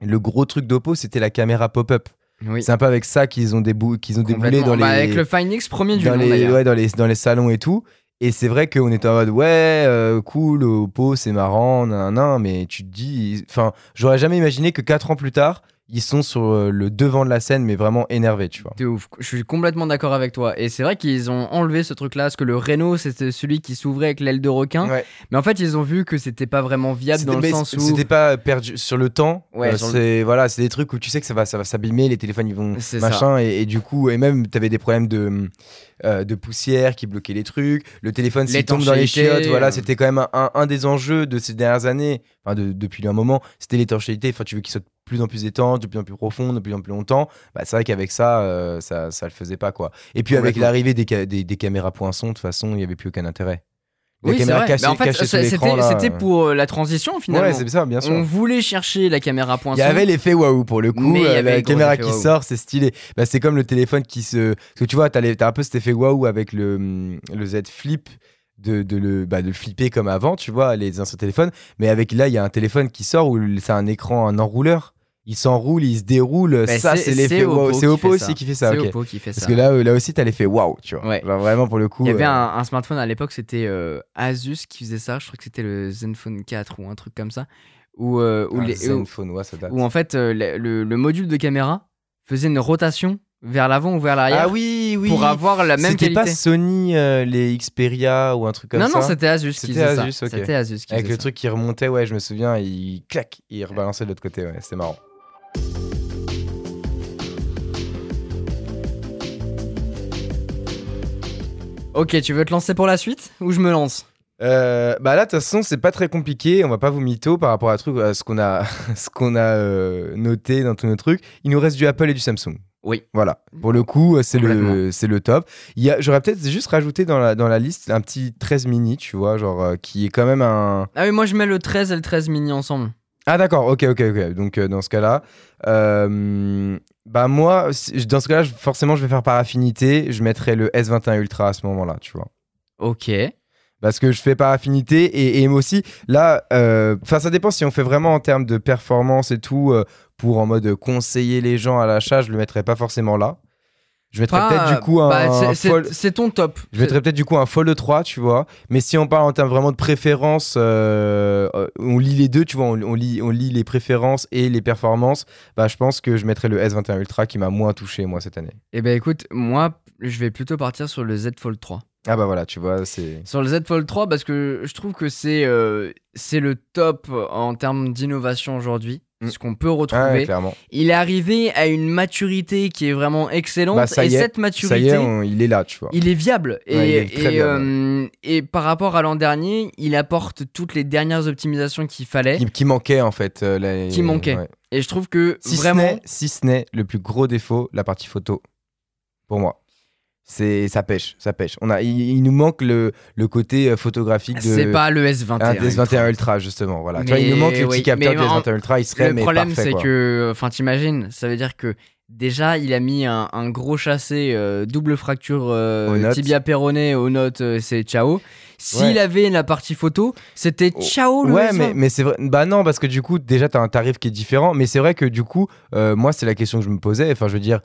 le gros truc d'Oppo, c'était la caméra pop-up. Oui. C'est un peu avec ça qu'ils ont, débou qu'ils ont déboulé dans les, Bah, avec le Find X, premier du dans, nom les, d'ailleurs. ouais, dans, les, dans les salons et tout. Et c'est vrai qu'on était en mode ouais, euh, cool, Oppo, c'est marrant, nan, nan, mais tu te dis. Enfin, j'aurais jamais imaginé que 4 ans plus tard, ils sont sur euh, le devant de la scène, mais vraiment énervés, tu vois. C'est ouf, je suis complètement d'accord avec toi. Et c'est vrai qu'ils ont enlevé ce truc-là, parce que le Renault, c'était celui qui s'ouvrait avec l'aile de requin. Ouais. Mais en fait, ils ont vu que c'était pas vraiment viable dans le sens où. C'était pas perdu sur le temps. Ouais, euh, le- c'est voilà, c'est des trucs où tu sais que ça va, ça va s'abîmer, les téléphones ils vont machin, et, et du coup, et même t'avais des problèmes de euh, de poussière qui bloquaient les trucs. Le téléphone s'il tombe dans les chiottes, voilà, euh. c'était quand même un, un- un des enjeux de ces dernières années, enfin de- depuis un moment, c'était l'étanchéité. Enfin, tu veux qu'il soit de plus en plus étanche, de plus en plus profond, de plus en plus longtemps. Bah, c'est vrai qu'avec ça, euh, ça, ça le faisait pas quoi. Et puis avec l'arrivée des, ca- des, des caméras poinçons, de toute façon, il y avait plus aucun intérêt. La Oui, c'est vrai. Mais en fait, c'était euh. pour euh, la transition finalement. Ouais, c'est ça, bien sûr. On voulait chercher la caméra poinçon. Il y avait l'effet waouh pour le coup, Mais euh, avait la caméra qui sort, c'est stylé. Bah, c'est comme le téléphone qui se. Parce que tu vois, t'as les- un peu cet effet waouh avec le, hum, le Z Flip. De, de le, bah, de le flipper comme avant, tu vois, les anciens téléphones. Mais avec là, il y a un téléphone qui sort où c'est un écran, un enrouleur. Il s'enroule, il se déroule. Bah, ça, c'est l'effet waouh. C'est Oppo aussi qui fait ça, C'est. Oppo qui fait Parce ça. que là, là aussi, t'as l'effet waouh, tu vois. Ouais. Genre, vraiment, pour le coup. Il y avait euh, un, un smartphone à l'époque, c'était euh, Asus qui faisait ça. Je crois que c'était le Zenfone 4 ou un truc comme ça. Où, euh, où les- où- Zenfone, ouais, ça date. où en fait euh, le, le- le module de caméra faisait une rotation vers l'avant ou vers l'arrière Ah oui, oui. pour avoir la même C'était qualité. pas Sony, euh, les Xperia ou un truc comme non, ça non, c'était Asus qui C'était faisait Asus, ça. C'était Asus qui Avec le ça. truc qui remontait, ouais, je me souviens, il clac, il rebalançait de l'autre côté, ouais, c'était marrant. Ok, tu veux te lancer pour la suite ou je me lance Euh, bah là, de toute façon, c'est pas très compliqué. On va pas vous mytho par rapport à, truc, à ce qu'on a, ce qu'on a euh, noté dans tous nos trucs. Il nous reste du Apple et du Samsung. Oui. Voilà. Pour le coup, c'est le, c'est le top. J'aurais peut-être juste rajouté dans la, dans la liste un petit 13 mini, tu vois, genre euh, qui est quand même un. Ah oui, moi je mets le 13 et le 13 mini ensemble. Ah d'accord, ok, ok, ok. Donc euh, dans ce cas-là, euh, bah moi, dans ce cas-là, forcément, je vais faire par affinité. Je mettrai le S21 Ultra à ce moment-là, tu vois. Ok. Parce que je fais par affinité et, et moi aussi, là, euh, enfin ça dépend si on fait vraiment en termes de performance et tout, pour en mode conseiller les gens à l'achat, je le mettrais pas forcément là. Je mettrais peut-être du coup un, bah, c'est- ton top. je mettrais peut-être du coup un Fold 3, tu vois. Mais si on parle en termes vraiment de préférence, euh, euh, on lit les deux, tu vois, on, on lit, on lit les préférences et les performances. Bah, je pense que je mettrais le S21 Ultra qui m'a moins touché moi cette année. Eh ben écoute, moi je vais plutôt partir sur le Z Fold 3. Ah bah voilà, tu vois, c'est. Sur le Z Fold 3 parce que je trouve que c'est euh, c'est le top en termes d'innovation aujourd'hui. Mm. Ce qu'on peut Ah, retrouver. ouais, il est arrivé à une maturité qui est vraiment excellente. Bah, ça et est, cette Ça maturité, y est, on- il est là, tu vois. il est viable. Et, Ouais, est euh, et par rapport à l'an dernier, il apporte toutes les dernières optimisations qu'il fallait. Qui, qui manquait en fait. euh, Qui manquait. ouais. Et je trouve que Si vraiment. ce n'est- si ce n'est le plus gros défaut, la partie photo. Pour moi. C'est ça pêche, ça pêche. On a, il, il nous manque le, le côté euh, photographique de C'est pas le S21. un S21 Ultra justement. Voilà. Tu vois, il nous manque le petit capteur du en- S21 Ultra, il serait Le mais problème, c'est que, enfin, t'imagines, ça veut dire que Déjà, il a mis un, un gros chassé euh, double fracture euh, tibia péroné aux notes, euh, c'est ciao. S'il Ouais. avait la partie photo, c'était Oh, ciao le Ouais, S20. mais, mais c'est vrai. Bah non, parce que du coup, déjà, t'as un tarif qui est différent. Mais c'est vrai que du coup, moi, c'est la question que je me posais. Enfin, je veux dire,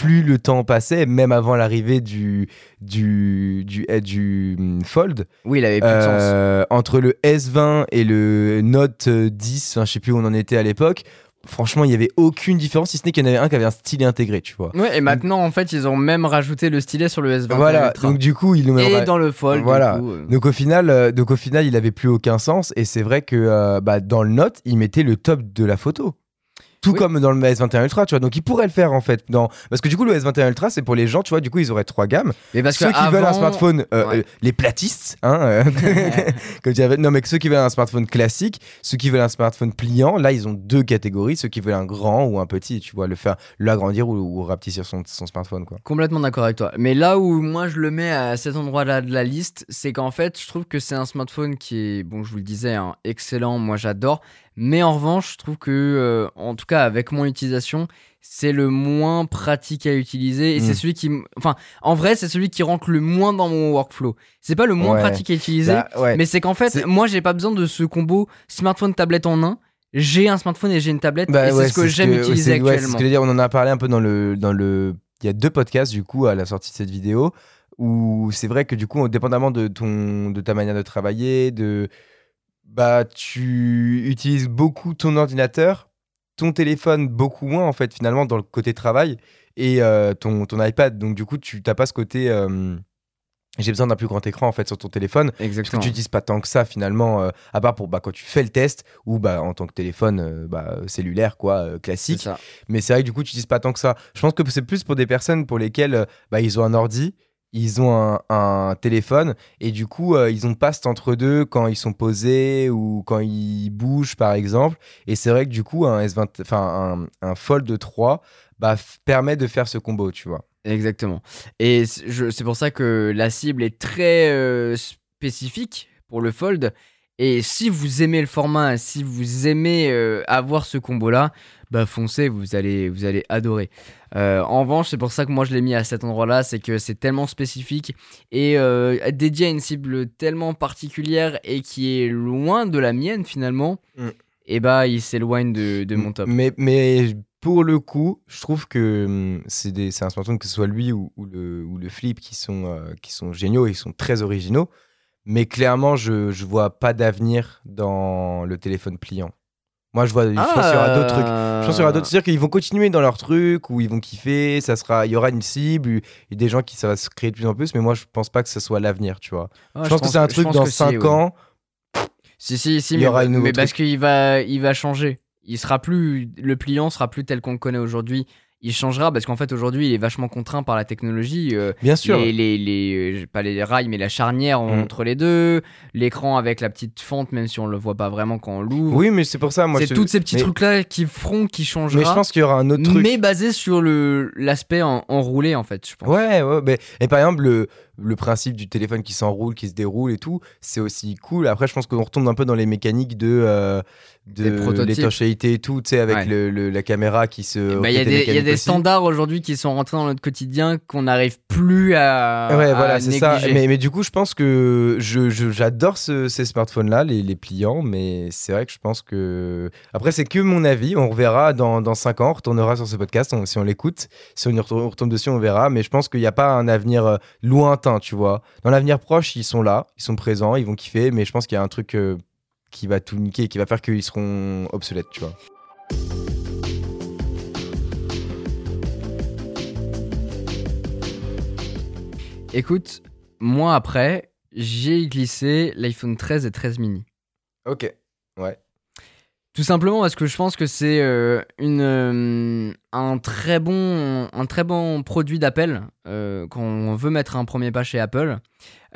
plus le temps passait, même avant l'arrivée du, du, du, eh, du hum, Fold, Oui, il avait plus de sens. euh, entre le S20 et le Note euh, 10, enfin, je sais plus où on en était à l'époque, franchement, il n'y avait aucune différence, si ce n'est qu'il y en avait un qui avait un stylet intégré, tu vois. Ouais, et maintenant, en fait, ils ont même rajouté le stylet sur le S20 Voilà, donc du coup, ils l'ont et dans le Fold. du Voilà. coup, euh. Donc au final, euh, donc au final, il avait plus aucun sens et c'est vrai que euh, bah, dans le Note, il mettait le top de la photo. Tout Oui. comme dans le S21 Ultra, tu vois. Donc il pourrait le faire en fait. Dans... Parce que du coup, le S21 Ultra, c'est pour les gens, tu vois. Du coup, ils auraient trois gammes. Mais parce ceux que qui veulent un smartphone, euh, Ouais. euh, les platistes, hein, euh, comme tu avais- non mais que ceux qui veulent un smartphone classique, ceux qui veulent un smartphone pliant, là ils ont deux catégories, ceux qui veulent un grand ou un petit, tu vois, le faire, l'agrandir ou, ou rapetissir son, son smartphone quoi. Complètement d'accord avec toi. Mais là où moi je le mets à cet endroit-là de la liste, c'est qu'en fait, je trouve que c'est un smartphone qui est, bon, je vous le disais, hein, excellent. Moi, j'adore. Mais en revanche, je trouve que, euh, en tout cas, avec mon utilisation, c'est le moins pratique à utiliser et Mm. c'est celui qui, enfin, en vrai, c'est celui qui rentre le moins dans mon workflow. C'est pas le moins Ouais. pratique à utiliser, Bah, ouais. mais c'est qu'en fait, moi, j'ai pas besoin de ce combo smartphone-tablette en un. J'ai un smartphone et j'ai une tablette Bah et ouais, c'est ce que j'aime utiliser ouais, actuellement. ce que je veux dire, on en a parlé un peu dans le, dans le. Il y a deux podcasts du coup à la sortie de cette vidéo où c'est vrai que du coup, dépendamment de ton, de ta manière de travailler, de, bah tu utilises beaucoup ton ordinateur, ton téléphone beaucoup moins en fait finalement dans le côté travail et euh, ton, ton iPad. Donc du coup, tu t'as pas ce côté. euh, j'ai besoin d'un plus grand écran en fait sur ton téléphone. Parce que Exactement. tu n'utilises pas tant que ça finalement, euh, à part pour bah, quand tu fais le test ou bah, en tant que téléphone euh, bah, cellulaire quoi, euh, classique. Mais c'est vrai que du coup tu n'utilises pas tant que ça. Je pense que c'est plus pour des personnes pour lesquelles bah, ils ont un ordi, ils ont un, téléphone et du coup euh, ils ont pas cet entre-deux quand ils sont posés ou quand ils bougent par exemple. Et c'est vrai que du coup un S20, enfin un, un Fold 3 bah, permet de faire ce combo, tu vois. Exactement. Et c'est pour ça que la cible est très euh, spécifique pour le fold. Et si vous aimez le format, si vous aimez euh, avoir ce combo-là, bah foncez, vous allez, vous allez adorer. Euh, en revanche, c'est pour ça que moi je l'ai mis à cet endroit-là, c'est que c'est tellement spécifique et euh, dédié à une cible tellement particulière et qui est loin de la mienne finalement. Mm. Et bah il s'éloigne de, de mon top. Mais, mais pour le coup, je trouve que hum, c'est un smartphone, que ce soit lui ou, ou le, ou le Flip, qui sont, euh, qui sont géniaux et qui sont très originaux. Mais clairement, je ne vois pas d'avenir dans le téléphone pliant. Moi, je, vois, je pense qu'il y aura d'autres trucs. Pense qu'il y aura d'autres. C'est-à-dire qu'ils vont continuer dans leur truc, où ils vont kiffer, ça sera, il y aura une cible, et des gens qui ça va se créer de plus en plus, mais moi, je pense pas que ce soit l'avenir, tu vois. Ah, je, pense que c'est un truc dans que si, 5 ouais. ans. Si, si, si, Il y mais, aura une mais parce qu'il va, il va changer. Il sera plus, le pliant sera plus tel qu'on le connaît aujourd'hui. Il changera parce qu'en fait aujourd'hui il est vachement contraint par la technologie. euh, Bien sûr. les, les, les- euh, pas les rails mais la charnière Mm. entre les deux, l'écran avec la petite fente même si on le voit pas vraiment quand on l'ouvre. Oui, mais c'est pour ça, moi. c'est je- tous ces petits mais- trucs là qui feront qui changera. Mais je pense qu'il y aura un autre truc. mais basé sur le l'aspect en- enroulé en fait. Je pense. Ouais, ouais, mais et par exemple le, le principe du téléphone qui s'enroule, qui se déroule et tout, c'est aussi cool. Après, je pense qu'on retombe un peu dans les mécaniques de euh, de l'étanchéité et tout, tu sais, avec Ouais. le, le- la caméra qui se. Bah, Il y a côté des, il y a des aussi. standards aujourd'hui qui sont rentrés dans notre quotidien qu'on n'arrive plus à. Ouais, à voilà, c'est ça. Mais, mais du coup, je pense que je, je- j'adore ce- ces smartphones-là, les, les pliants, mais c'est vrai que je pense que. Après, c'est que mon avis. On reverra dans, dans 5 ans, on retournera sur ce podcast on- si on l'écoute. Si on y retourne, on retombe dessus, on verra. Mais je pense qu'il n'y a pas un avenir euh, tu vois. Dans l'avenir proche, ils sont là, ils sont présents, ils vont kiffer, mais je pense qu'il y a un truc euh, qui va tout niquer, qui va faire qu'ils seront obsolètes, tu vois. Écoute, moi après, j'ai glissé l'iPhone 13 et 13 mini. Ok. Tout simplement parce que je pense que c'est euh, une euh, un très bon un très bon produit d'appel euh, quand on veut mettre un premier pas chez Apple.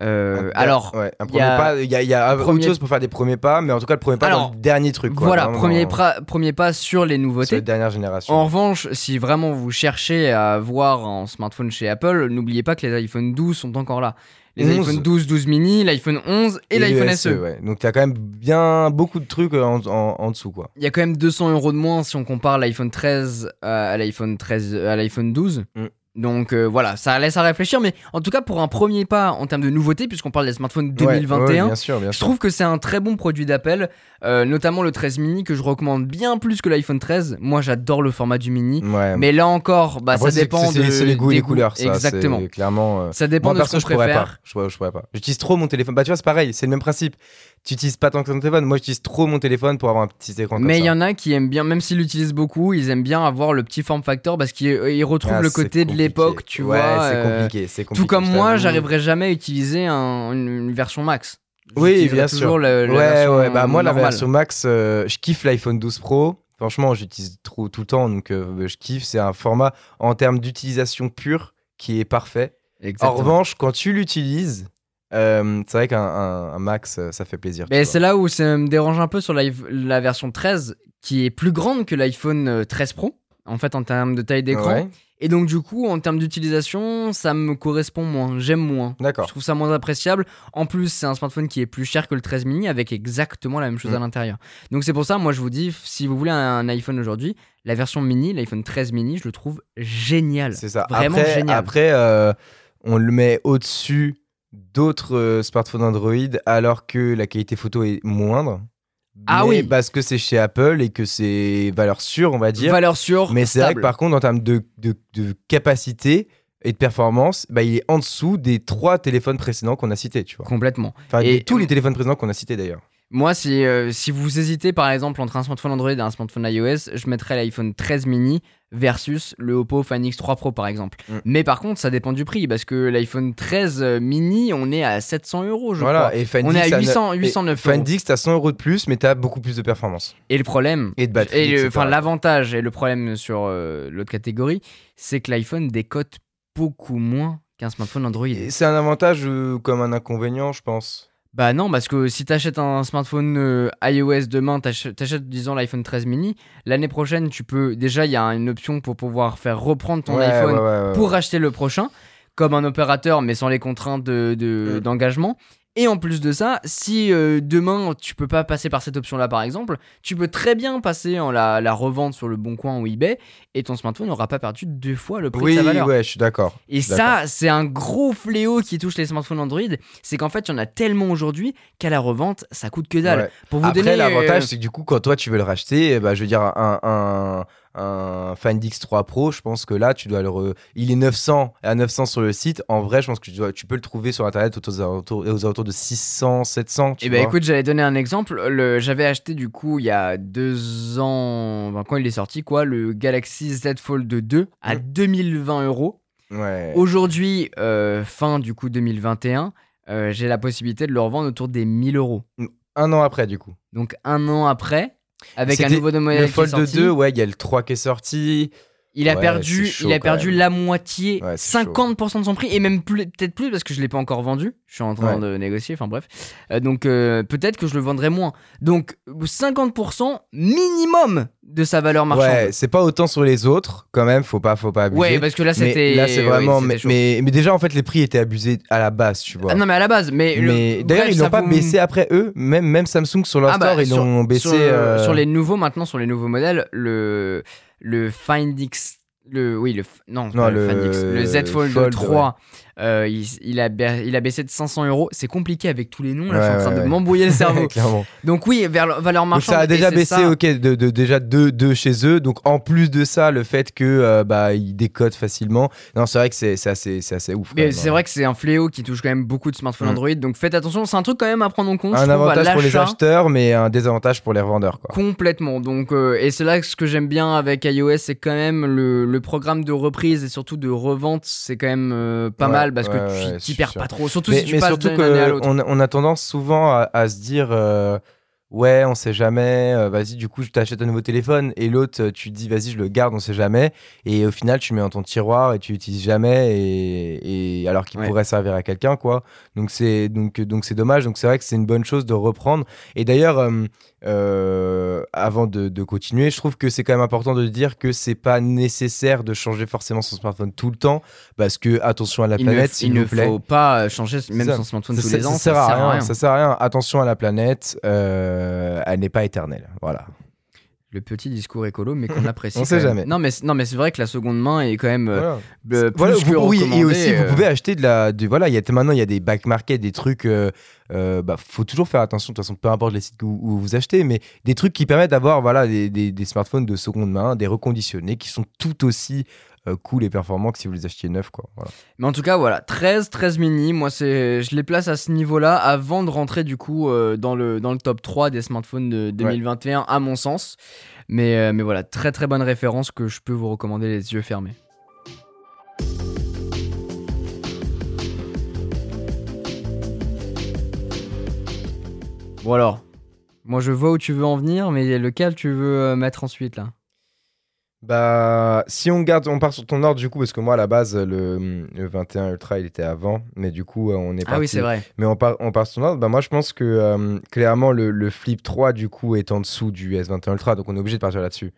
Euh, Un- alors ouais, un il y premier a- pas, il y a, il y a premier- autre chose pour faire des premiers pas, mais en tout cas, le premier pas Alors, dans le dernier truc. Quoi, voilà premier pra- premier pas sur les sur nouveautés. la dernière génération. En revanche, si vraiment vous cherchez à avoir un smartphone chez Apple, n'oubliez pas que les iPhone 12 sont encore là. Les 11. iPhone 12, 12 mini, l'iPhone 11 et, le l'iPhone SE, SE. ouais. Donc t'as quand même bien beaucoup de trucs euh, en, en- en dessous quoi. Il y a quand même 200 euros de moins si on compare l'iPhone 13 à à, à l'iPhone 13, à l'iPhone 12. Mm. Donc euh, voilà, ça laisse à réfléchir, mais en tout cas pour un premier pas en termes de nouveauté, puisqu'on parle des smartphones Ouais, 2021, ouais, bien sûr, bien je sûr. trouve que c'est un très bon produit d'Apple, euh, notamment le 13 mini que je recommande bien plus que l'iPhone 13. Moi j'adore le format du mini, Ouais. mais là encore, bah, Après, ça dépend de C'est les goûts et des les couleurs, ça. Exactement. Clairement. euh, Ça dépend Moi, de perso, ce je qu'on préfère. pas. Je je pourrais pas. J'utilise trop mon téléphone. Bah, tu vois, c'est pareil. C'est le même principe. Tu utilises pas tant que ton téléphone. Moi, j'utilise trop mon téléphone pour avoir un petit écran Mais il y en a qui aiment bien, même s'ils l'utilisent beaucoup, ils aiment bien avoir le petit form factor parce qu'ils ils retrouvent Ah, le côté de l'époque, tu ouais, vois. c'est euh, compliqué. C'est compliqué. Tout comme moi, j'arriverai jamais à utiliser un- une, une version max. Oui, bien sûr. ouais, ouais. Bah, moi, la version Max, euh, je kiffe l'iPhone 12 Pro. Franchement, j'utilise trop tout le temps. Donc, euh, je kiffe. C'est un format en termes d'utilisation pure qui est parfait. Exactement. En revanche, quand tu l'utilises, euh, c'est vrai qu'un un- un Max, euh, ça fait plaisir. Mais c'est là où ça me dérange un peu sur la, la version 13 qui est plus grande que l'iPhone euh, 13 Pro en fait en termes de taille d'écran Ouais, et donc du coup en termes d'utilisation ça me correspond moins j'aime moins je D'accord. trouve ça moins appréciable en plus c'est un smartphone qui est plus cher que le 13 mini avec exactement la même chose Mm. à l'intérieur donc c'est pour ça moi je vous dis si vous voulez un, iPhone aujourd'hui la version mini l'iPhone 13 mini je le trouve génial C'est ça. vraiment après, génial Après, euh, on le met au-dessus d'autres euh, smartphones Android alors que la qualité photo est moindre. Ah oui. Parce que c'est chez Apple et que c'est valeur sûre, on va dire. valeur sûre Mais c'est vrai que par contre, en termes de, de, de capacité et de performance, bah, il est en dessous des trois téléphones précédents qu'on a cités, tu vois. complètement Enfin, Et- tous les téléphones précédents qu'on a cités d'ailleurs. Moi, si, euh, si vous hésitez par exemple entre un smartphone Android et un smartphone iOS, je mettrais l'iPhone 13 mini versus le Oppo Find X3 Pro par exemple. Mm. Mais par contre, ça dépend du prix parce que l'iPhone 13 mini, on est à 700 euros, je voilà. crois. Et Find On est X, à a ne- 800, et 809 euros. Find X, t'as 100 euros de plus, mais t'as beaucoup plus de performance. Et le problème, Et de batterie. enfin l'avantage et le problème sur euh, l'autre catégorie, c'est que l'iPhone décote beaucoup moins qu'un smartphone Android. C'est un avantage euh, comme un inconvénient, je pense. Bah non, parce que si t'achètes un smartphone euh, iOS demain, t'achètes, disons l'iPhone 13 mini, l'année prochaine, tu peux. Déjà, il y a une option pour pouvoir faire reprendre ton Ouais, iPhone ouais, ouais, ouais. pour acheter le prochain, comme un opérateur, mais sans les contraintes de, de- Mm. d'engagement. Et en plus de ça, si euh, demain tu peux pas passer par cette option-là, par exemple, tu peux très bien passer en la, la revente sur le Bon Coin ou eBay, et ton smartphone n'aura pas perdu deux fois le prix Oui, de sa valeur. ouais, je suis d'accord. Et ça, c'est un gros fléau qui touche les smartphones Android. C'est qu'en fait, il y en a tellement aujourd'hui qu'à la revente, ça coûte que dalle. Ouais. Pour vous Après, donner l'avantage, euh, c'est que du coup, quand toi, tu veux le racheter, eh ben, je veux dire, un, un, un Find X3 Pro, je pense que là, tu dois le. re- Il est 900 à 900 sur le site. En vrai, je pense que tu, dois, tu peux le trouver sur Internet aux alentours, aux alentours de 600, 700. Tu Eh ben vois. écoute, j'allais donner un exemple. Le, j'avais acheté du coup il y a deux ans, quand il est sorti quoi, le Galaxy Z Fold 2 à Mm. 2020 euros. Ouais. Aujourd'hui, euh, fin du coup 2021, euh, j'ai la possibilité de le revendre autour des 1000 euros. Un an après, du coup. Donc un an après, avec un nouveau modèle Le qui est Fold sorti, 2, ouais, il y a le 3 qui est sorti. Il a Ouais, perdu, chaud il a perdu la moitié, Ouais, c'est 50% de son prix et même peut-être plus parce que je l'ai pas encore vendu. Je suis en train Ouais. de négocier, enfin bref. Euh, donc euh, peut-être que je le vendrai moins. Donc 50% minimum de sa valeur marchande. Ouais, c'est pas autant sur les autres, quand même, faut pas, faut pas abuser. Ouais, parce que là c'était. là, c'est vraiment. mais, mais, mais déjà, en fait, les prix étaient abusés à la base, tu vois. Ah non mais à la base, mais. le- Mais d'ailleurs, ils ça l'ont pas vous- baissé après eux. Même, même Samsung sur leur Ah bah, store, ils l'ont baissé. Sur, euh, sur les nouveaux maintenant, sur les nouveaux modèles, le le Find X, le oui le non, Non, le, le Find X, le Z Fold, Fold, 3, euh, il, il a il a baissé de 500 euros. C'est compliqué avec tous les noms. Là, je suis en Ouais, train ouais, de ouais. m'embrouiller le cerveau. Donc oui, vers valeur Donc marchande. ça a déjà baissé, ça. ok, de, de- déjà deux, deux chez eux. Donc en plus de ça, le fait que euh, bah ils décodent facilement. Non, c'est vrai que c'est assez, assez ouf. Mais c'est hein. vrai que c'est un fléau qui touche quand même beaucoup de smartphones Mm. Android. Donc faites attention. C'est un truc quand même à prendre en compte. Un avantage pour les acheteurs, mais un désavantage pour les revendeurs. Quoi. Complètement. Donc, euh, et c'est là que ce que j'aime bien avec iOS, c'est quand même le, le programme de reprise et surtout de revente, c'est quand même pas Ouais, mal parce que tu t'y perds pas trop. Surtout mais si tu mais passes surtout d'une année à l'autre. qu'on on a tendance souvent à, à se dire euh, ouais on sait jamais euh, vas-y du coup je t'achète un nouveau téléphone et l'autre euh, tu te dis vas-y je le garde on sait jamais et au final tu mets dans ton tiroir et tu l'utilises jamais et, et alors qu'il Ouais. pourrait servir à quelqu'un quoi donc c'est donc donc dommage donc c'est vrai que c'est une bonne chose de reprendre et d'ailleurs euh, euh, avant de, de continuer je trouve que c'est quand même important de dire que c'est pas nécessaire de changer forcément son smartphone tout le temps parce que attention à la il planète il s'il ne vous plaît faut pas changer même ça. son smartphone ça, tous ça- les ça ans. sert ça à rien, Ça sert à rien. Attention à la planète. euh, elle n'est pas éternelle. Voilà. le petit discours écolo, mais qu'on apprécie. On sait même. jamais. Non, mais, non, mais c'est vrai que la seconde main est quand même euh, Voilà. euh, plus Voilà, que vous- oui, et aussi vous euh, pouvez acheter de la. De, voilà, il y a maintenant il y a des back market, des trucs. Euh, bah, faut toujours faire attention. De toute façon, peu importe les sites où, où vous achetez, mais des trucs qui permettent d'avoir voilà des, des- des smartphones de seconde main, des reconditionnés, qui sont tout aussi euh, cool et performants que si vous les achetiez neufs, quoi. Voilà. Mais en tout cas, voilà, 13, 13 mini, moi c'est, je les place à ce niveau-là avant de rentrer du coup euh, dans, le, dans le top 3 des smartphones de 2021 à mon sens. Mais, euh, mais voilà, très très bonne référence que je peux vous recommander les yeux fermés. Bon alors, moi je vois où tu veux en venir, mais lequel tu veux euh, mettre ensuite là? Bah, si on garde, on part sur ton ordre du coup, parce que moi à la base le, le 21 Ultra il était avant, mais du coup euh, on est parti. Ah oui, c'est vrai. Mais on part, on part sur ton ordre. Bah moi je pense que euh, clairement le, le Flip 3 du coup est en dessous du S21 Ultra, donc on est obligé de partir là-dessus.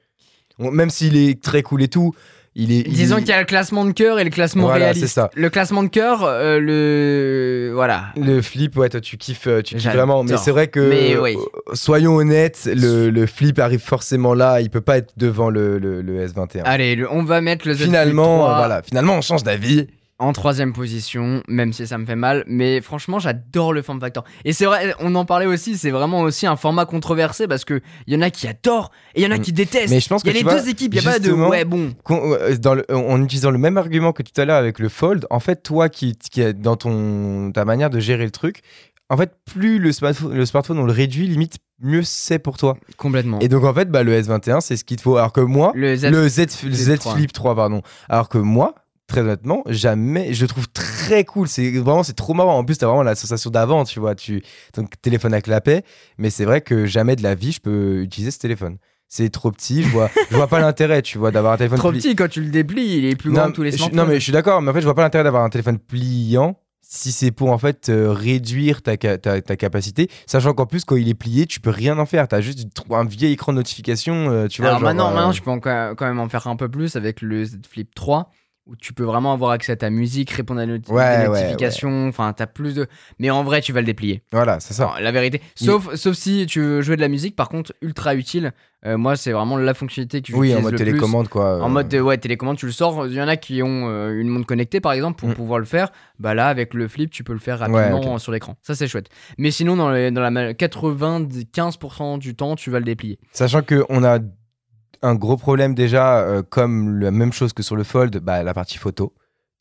Même s'il est très cool et tout, il est. Disons qu'il y a le classement de cœur et le classement Voilà, réaliste. ça. Le classement de cœur, euh, le voilà. Le flip, ouais, toi tu kiffes, euh, tu kiffes vraiment. Mais c'est vrai que, Mais oui. euh, soyons honnêtes, le, le flip arrive forcément là. Il peut pas être devant le, le, le S21. Allez, le- on va mettre le finalement, 3 voilà, finalement, on change d'avis. En troisième position, même si ça me fait mal. Mais franchement, j'adore le form factor. Et c'est vrai, on en parlait aussi. C'est vraiment aussi un format controversé parce que il y en a qui adorent et il y en a Mm. qui détestent. Mais je pense il y a les vois, deux équipes. Il y a pas de ouais bon. Euh, Dans le- en utilisant le même argument que tout à l'heure avec le fold, en fait, toi qui, qui est dans ton, ta manière de gérer le truc, en fait, plus le smartphone, le smartphone on le réduit, limite, mieux c'est pour toi. Complètement. Et donc, en fait, bah, le S21, c'est ce qu'il te faut. Alors que moi, le Z, le Z, le Z 3. Flip 3, pardon. Alors que moi, très honnêtement, jamais, je le trouve très cool. C'est vraiment, c'est trop marrant. En plus, t'as vraiment la sensation d'avant, tu vois. Tu, ton téléphone la paix. Mais c'est vrai que jamais de la vie, je peux utiliser ce téléphone. C'est trop petit, je vois, je vois pas l'intérêt, tu vois, d'avoir un téléphone trop pli- petit quand tu le déplies, il est plus grand que tous les je- smartphones. non, mais je suis d'accord, mais en fait, je vois pas l'intérêt d'avoir un téléphone pliant si c'est pour en fait euh, réduire ta, ca- ta, ta capacité, sachant qu'en plus, quand il est plié, tu peux rien en faire. T'as juste un vieil écran de notification, euh, tu vois. Alors genre, maintenant, euh, maintenant, tu peux quand même en faire un peu plus avec le Z Flip 3 où tu peux vraiment avoir accès à ta musique, répondre à noti- Ouais, des ouais, notifications, enfin t'as plus de... Mais en vrai, tu vas le déplier. Voilà, c'est ça. Alors, la vérité. Sauf, sauf si tu veux jouer de la musique, par contre, ultra utile. Euh, moi, c'est vraiment la fonctionnalité que Oui, j'utilise en mode le plus. télécommande, quoi. En mode euh, ouais, télécommande, tu le sors. Il y en a qui ont euh, une montre connectée, par exemple, pour Mm. pouvoir le faire. Bah là, avec le flip, tu peux le faire Ouais, rapidement sur l'écran. Ça, c'est chouette. Mais sinon, dans, les- dans la ma- 95% du temps, tu vas le déplier. Sachant qu'on a un gros problème déjà, euh, comme la même chose que sur le Fold, bah, la partie photo,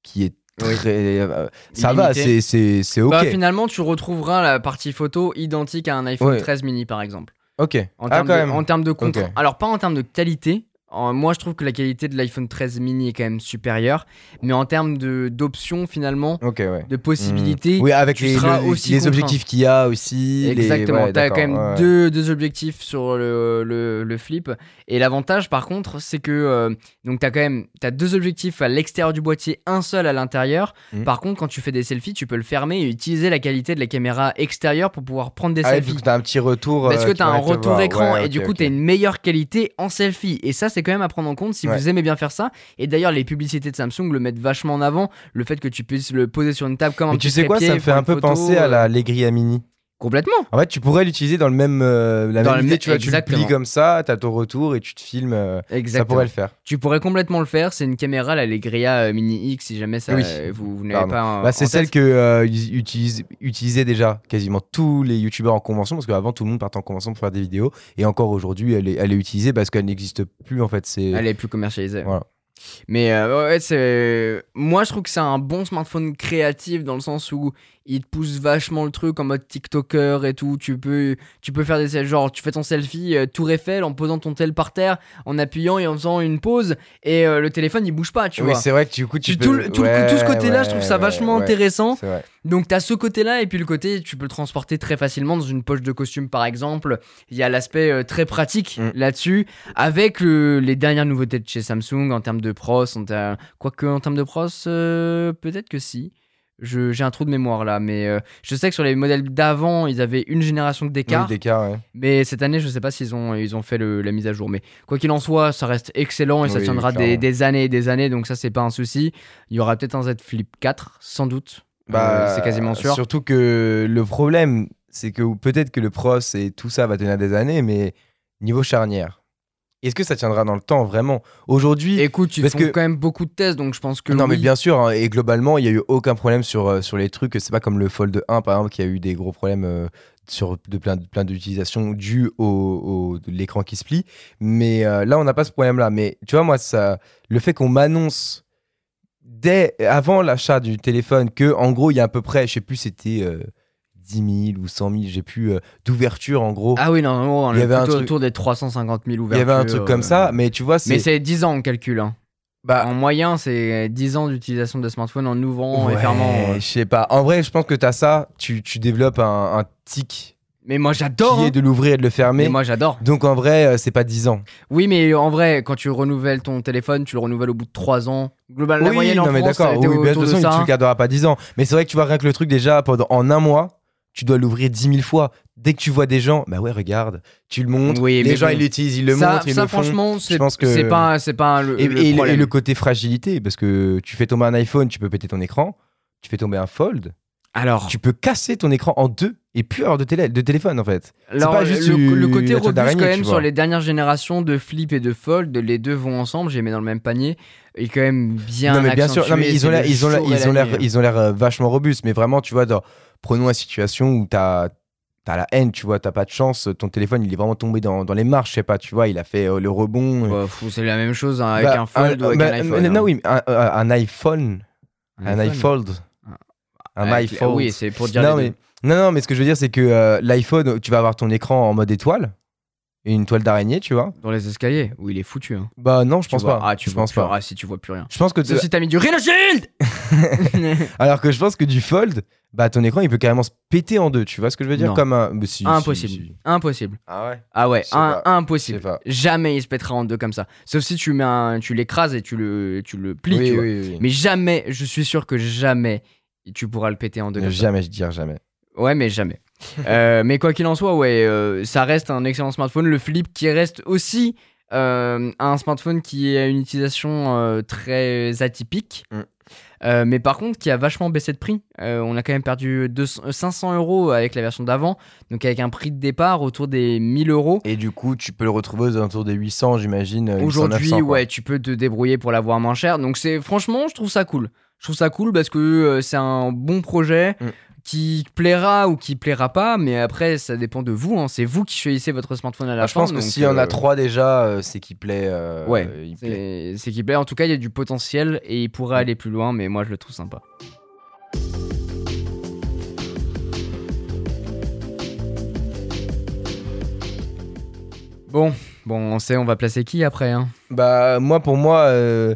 qui est Oui. très. euh, ça va, Illimité. c'est- c'est c'est ok. Bah, finalement, tu retrouveras la partie photo identique à un iPhone Ouais. 13 mini, par exemple. ok. En ah, termes de, termes de. Alors, pas en termes de qualité. En- moi, je trouve que la qualité de l'iPhone 13 mini est quand même supérieure. Mais en termes d'options, finalement, ouais. de possibilités. Mmh. Oui, avec tu les, seras le- aussi les contraint. objectifs qu'il y a aussi. Exactement, ouais, t'as quand d'accord, même ouais. deux, deux objectifs sur le, le, le flip. Et l'avantage par contre, c'est que euh, donc t'as quand même t'as deux objectifs à l'extérieur du boîtier, un seul à l'intérieur. Mhm. Par contre, quand tu fais des selfies, tu peux le fermer et utiliser la qualité de la caméra extérieure pour pouvoir prendre des Ah, selfies. vu que t'as un petit retour. Parce euh, que qui t'as un retour écran et du coup ok. t'as une meilleure qualité en selfie. Et ça, c'est quand même à prendre en compte si Ouais. vous aimez bien faire ça. Et d'ailleurs, les publicités de Samsung le mettent vachement en avant. Le fait que tu puisses le poser sur une table comme un Mais petit tu sais quoi, ça me fait un peu photo, penser à euh, la Legria Mini. Complètement. En fait, tu pourrais l'utiliser dans le même, euh, la Dans même le idée, même- tu vois, tu le exactement. plies comme ça, t'as ton retour et tu te filmes. euh, ça Exactement. pourrait le faire. Tu pourrais complètement le faire. C'est une caméra, la Legria euh, Mini X, si jamais ça, Oui. euh, vous, vous n'avez pas. un- Bah, c'est celle que euh, utilisent- utilisaient déjà quasiment tous les youtubeurs en convention parce qu'avant tout le monde partait en convention pour faire des vidéos et encore aujourd'hui elle est, elle est utilisée parce qu'elle n'existe plus en fait c'est Elle est plus commercialisée. Voilà. Mais euh, ouais, c'est. Moi, je trouve que c'est un bon smartphone créatif dans le sens où il te pousse vachement le truc en mode TikToker et tout. Tu peux, tu peux faire des genre, tu fais ton selfie euh, Tour Eiffel en posant ton tel par terre, en appuyant et en faisant une pause, et euh, le téléphone il bouge pas, tu oui vois. c'est vrai que du coup tu, Tu- peux tout, le- tout, le- Ouais, tout ce côté-là, je trouve ça vachement ouais. intéressant. Donc t'as ce côté-là et puis le côté tu peux le transporter très facilement dans une poche de costume par exemple. Il y a l'aspect euh, très pratique Mm. là-dessus avec le- les dernières nouveautés de chez Samsung en termes de pros. En ter- Quoique en termes de pros, euh, peut-être que si. Je- J'ai un trou de mémoire là, mais euh, je sais que sur les modèles d'avant, ils avaient une génération d'écart. oui, d'écart ouais. Mais cette année, je sais pas s'ils ont, ils ont fait le- la mise à jour. Mais quoi qu'il en soit, ça reste excellent et ça Oui, tiendra des, années et des années. Donc ça, c'est pas un souci. Il y aura peut-être un Z Flip 4, sans doute. Bah, Euh, c'est quasiment sûr. surtout que le problème c'est que peut-être que le pros et tout ça va tenir des années mais niveau charnière est-ce que ça tiendra dans le temps vraiment? Aujourd'hui, Écoute, font que- quand même beaucoup de tests, donc je pense que. non mais bien sûr, hein, et globalement, il y a eu aucun problème sur, euh, sur les trucs. C'est pas comme le Fold 1 par exemple qui a eu des gros problèmes euh, sur de plein, plein d'utilisations dues au, l'écran qui se plie. Mais euh, là, on n'a pas ce problème-là. Mais tu vois, moi, ça, le fait qu'on m'annonce dès avant l'achat du téléphone que en gros, il y a à peu près, je sais plus, c'était 10 000 ou 100 000, j'ai plus euh, d'ouverture en gros. Ah oui, non, non, on Il y avait un truc- autour des 350 000 il ouvertures. y avait un truc comme euh, ça, mais tu vois, Mais c'est c'est 10 ans on calcule. Hein. bah, En moyen, c'est 10 ans d'utilisation de smartphone en ouvrant et ouais, fermant. euh. Je sais pas. En vrai, je pense que tu as ça, tu, tu développes un, un tic Mais moi j'adore. qui hein. est de l'ouvrir et de le fermer. Mais moi j'adore. Donc en vrai, euh, c'est pas 10 ans. Oui, mais en vrai, quand tu renouvelles ton téléphone, tu le renouvelles au bout de 3 ans. Global, la oui, moyenne en non mais France, d'accord. Oui, bien, de toute façon, tu le garderas pas 10 ans. Mais c'est vrai que tu vois rien que le truc déjà pendant en un mois, tu dois l'ouvrir 10 000 fois. Dès que tu vois des gens, bah ouais, regarde, tu le montres. Oui, les gens bon. ils l'utilisent, ils le ça, montrent, ils ça, le font. franchement, c'est que- pas, c'est pas le, Et, le et- et problème. le côté fragilité, parce que tu fais tomber un iPhone, tu peux péter ton écran. Tu fais tomber un fold, Alors, tu peux casser ton écran en deux et plus avoir de, télé, de téléphone en fait. alors, pas juste le, le côté robuste quand même sur les dernières générations de Flip et de Fold, les deux vont ensemble, j'ai mis dans le même panier, et quand même bien non mais bien sûr, non mais ils ont l'air, ils ont l'air, ils ont la l'air, vachement robustes. Mais vraiment, tu vois, dans, prenons la situation où t'as T'as la haine, tu vois, t'as pas de chance, ton téléphone il est vraiment tombé dans, dans les marches, je sais pas, tu vois, il a fait euh, le rebond. Bah, c'est la même chose hein, avec Bah, un Fold ou avec bah, un iPhone. Non, hein. oui, un, un- iPhone, un iPhone, un Avec- iPhone. Oui, c'est pour dire non, les mais, non, non, mais ce que je veux dire, c'est que euh, l'iPhone, tu vas avoir ton écran en mode étoile et une toile d'araignée, tu vois. Dans les escaliers, où il est foutu. Hein. Bah non, je Tu pense vois- pas. Ah, tu je pense pas. Ah, si tu vois plus rien. Je pense que si t'as mis du Rhino Shield alors que je pense que du fold, bah ton écran il peut carrément se péter en deux. Tu vois ce que je veux dire Non. comme un. mais si, si, Impossible. si. Impossible. Ah ouais? Ah ouais, un- impossible. Jamais il se pètera en deux comme ça. Sauf si tu mets un, tu l'écrases et tu le, tu le plies. oui, tu vois. oui, oui. Mais jamais, je suis sûr que jamais tu pourras le péter en deux ça. jamais, je dirais jamais. Ouais, mais jamais. Euh, mais quoi qu'il en soit, ouais, euh, ça reste un excellent smartphone. Le Flip qui reste aussi euh, un smartphone qui a une utilisation euh, très atypique. Mm. Euh, mais par contre, qui a vachement baissé de prix. Euh, on a quand même perdu 200 euh, 500 euros avec la version d'avant. Donc, avec un prix de départ autour des 1000 euros. Et du coup, tu peux le retrouver aux alentours des 800, j'imagine. 800, Aujourd'hui, 900, quoi. ouais, tu peux te débrouiller pour l'avoir moins cher. Donc, c'est franchement, je trouve ça cool. Je trouve ça cool parce que euh, c'est un bon projet Mm. Qui plaira ou qui plaira pas. Mais après, ça dépend de vous. hein. C'est vous qui choisissez votre smartphone à la Ah, je fin. pense que s'il y en euh, a trois déjà, euh, c'est qu'il plaît. euh, Ouais, c'est c'est qui plaît. En tout cas, il y a du potentiel et il pourrait aller plus loin. Mais moi, je le trouve sympa. Bon, bon, on sait, on va placer qui après hein? Bah, moi, pour moi, euh,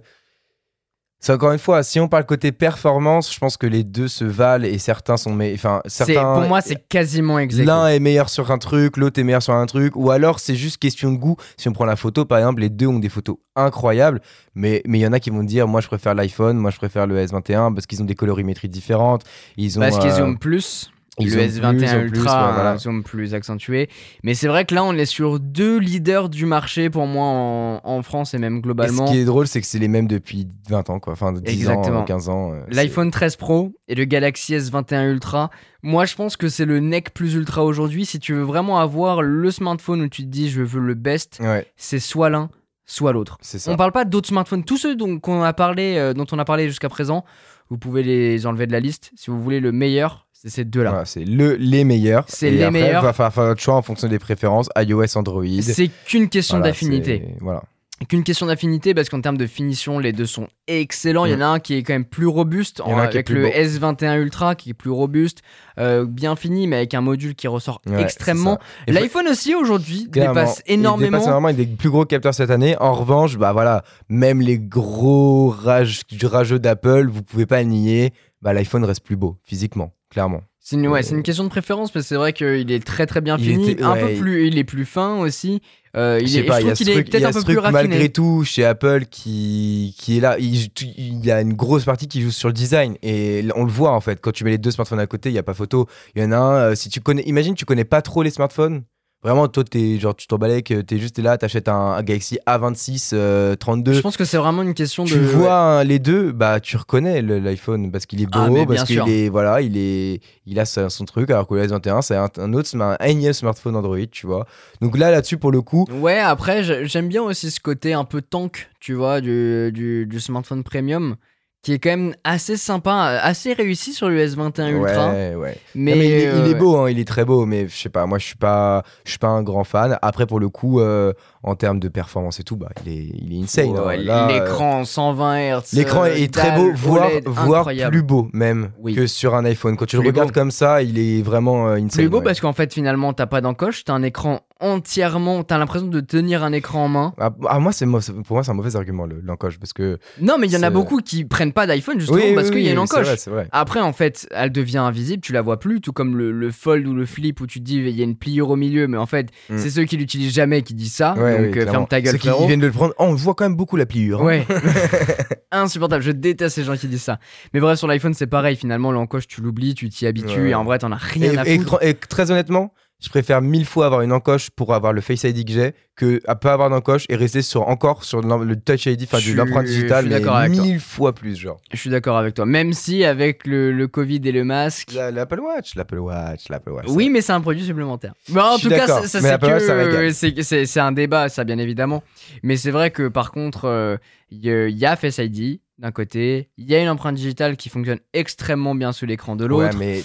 c'est encore une fois, si on parle côté performance, je pense que les deux se valent et certains sont. mais Enfin, certains. Pour moi, c'est quasiment exact. L'un est meilleur sur un truc, l'autre est meilleur sur un truc, ou alors c'est juste question de goût. Si on prend la photo, par exemple, les deux ont des photos incroyables, mais mais il y en a qui vont dire, moi je préfère l'iPhone, moi je préfère le S21 parce qu'ils ont des colorimétries différentes. Ils ont. Parce qu'ils euh, zooment plus. Ils le zooment S21 plus, en plus, Ultra ouais, voilà. zoom plus accentué. Mais c'est vrai que là, on est sur deux leaders du marché pour moi en, en France et même et globalement. ce qui est drôle, c'est que c'est les mêmes depuis 20 ans, quoi. Enfin, 10 Exactement. ans, 15 ans. euh, c'est- L'iPhone 13 Pro et le Galaxy S21 Ultra. Moi, je pense que c'est le neck plus ultra aujourd'hui. Si tu veux vraiment avoir le smartphone où tu te dis je veux le best, Ouais, c'est soit l'un, soit l'autre. On parle pas d'autres smartphones. Tous ceux dont, qu'on a parlé, euh, dont on a parlé jusqu'à présent, vous pouvez les enlever de la liste. Si vous voulez le meilleur, c'est ces deux-là. Voilà, c'est le, les meilleurs. C'est les après, meilleurs. va falloir faire votre choix en fonction des préférences, iOS, Android. C'est qu'une question Voilà, d'affinité. Voilà. qu'une question d'affinité parce qu'en termes de finition, les deux sont excellents. Il y en a un qui est quand même plus robuste Il en avec le beau. S21 Ultra qui est plus robuste, euh, bien fini, mais avec un module qui ressort Ouais, extrêmement. L'iPhone aussi aujourd'hui dépasse il énormément. dépasse énormément avec des plus gros capteurs cette année. En revanche, bah voilà, même les gros rage, rageux d'Apple, vous pouvez pas nier. Bah l'iPhone reste plus beau physiquement, clairement. C'est une, ouais, Euh, une question de préférence parce que c'est vrai qu'il est très très bien Il fini, était- un peu il- plus, il est plus fin aussi. Euh, il est, pas, je trouve qu'il est peut-être un peu plus raffiné. malgré tout chez Apple qui, qui est là. Il, il y a une grosse partie qui joue sur le design et on le voit en fait. Quand tu mets les deux smartphones à côté, il y a pas photo. Il y en a un. euh, si tu connais, imagine tu connais pas trop les smartphones. Vraiment, toi, t'es, genre, tu t'emballais que t'es juste là, t'achètes un, un Galaxy A26 euh, 32. Je pense que c'est vraiment une question de. tu vois hein, les deux, bah tu reconnais l'iPhone parce qu'il est beau, Ah, bien parce qu'il est voilà, il est, il a son truc, alors que le S21 c'est un, un autre, un énième smartphone Android, tu vois. Donc là, là-dessus pour le coup, Ouais, après, j'ai- j'aime bien aussi ce côté un peu tank, tu vois, du, du, du smartphone premium, qui est quand même assez sympa, assez réussi sur le S21 Ultra. ouais, ouais. Mais, il, est, il euh, est beau, hein, il est très beau, mais je sais pas, moi je suis pas, je suis pas un grand fan. Après pour le coup, euh, en termes de performance et tout, bah il est, il est insane. ouais, hein. Euh, L'écran 120 Hz. L'écran euh, est très beau, voire, OLED, voire plus beau même Oui. que sur un iPhone. Quand tu le regardes beau. comme ça, il est vraiment euh, insane. Plus beau ouais. parce qu'en fait, finalement, t'as pas d'encoche, t'as un écran entièrement. T'as l'impression de tenir un écran en main. Ah, ah, moi, c'est pour moi, c'est un mauvais argument, le- l'encoche, parce que. Non, mais il y en a beaucoup qui prennent pas d'iPhone justement Oui, parce oui, qu'il y a une encoche. vrai, C'est vrai. Après, en fait, elle devient invisible, tu la vois plus, tout comme le, le fold ou le flip où tu te dis il y a une pliure au milieu, mais en fait, Mm. c'est ceux qui l'utilisent jamais qui disent ça. Ouais, donc euh, ferme ta gueule, Ceux qui viennent de le prendre, oh, on voit quand même beaucoup la pliure. hein. Ouais. Insupportable, je déteste ces gens qui disent ça. Mais bref, sur l'iPhone, c'est pareil, finalement, l'encoche, tu l'oublies, tu t'y habitues, Ouais. et en vrai, t'en as rien Et, à foutre. et très honnêtement, je préfère mille fois avoir une encoche pour avoir le Face ID que j'ai que à pas avoir d'encoche et rester sur encore sur le Touch ID, enfin de l'empreinte digitale, mais toi. mille fois plus, genre. Je suis d'accord avec toi. Même si, avec le, le Covid et le masque. La- L'Apple Watch, l'Apple Watch, l'Apple Watch. Oui, mais c'est un produit supplémentaire. Mais en tout cas, ça, c'est que un débat, ça bien évidemment. Mais c'est vrai que par contre, euh, il y, y a Face ID d'un côté, il y a une empreinte digitale qui fonctionne extrêmement bien sous l'écran de l'autre. Ouais, mais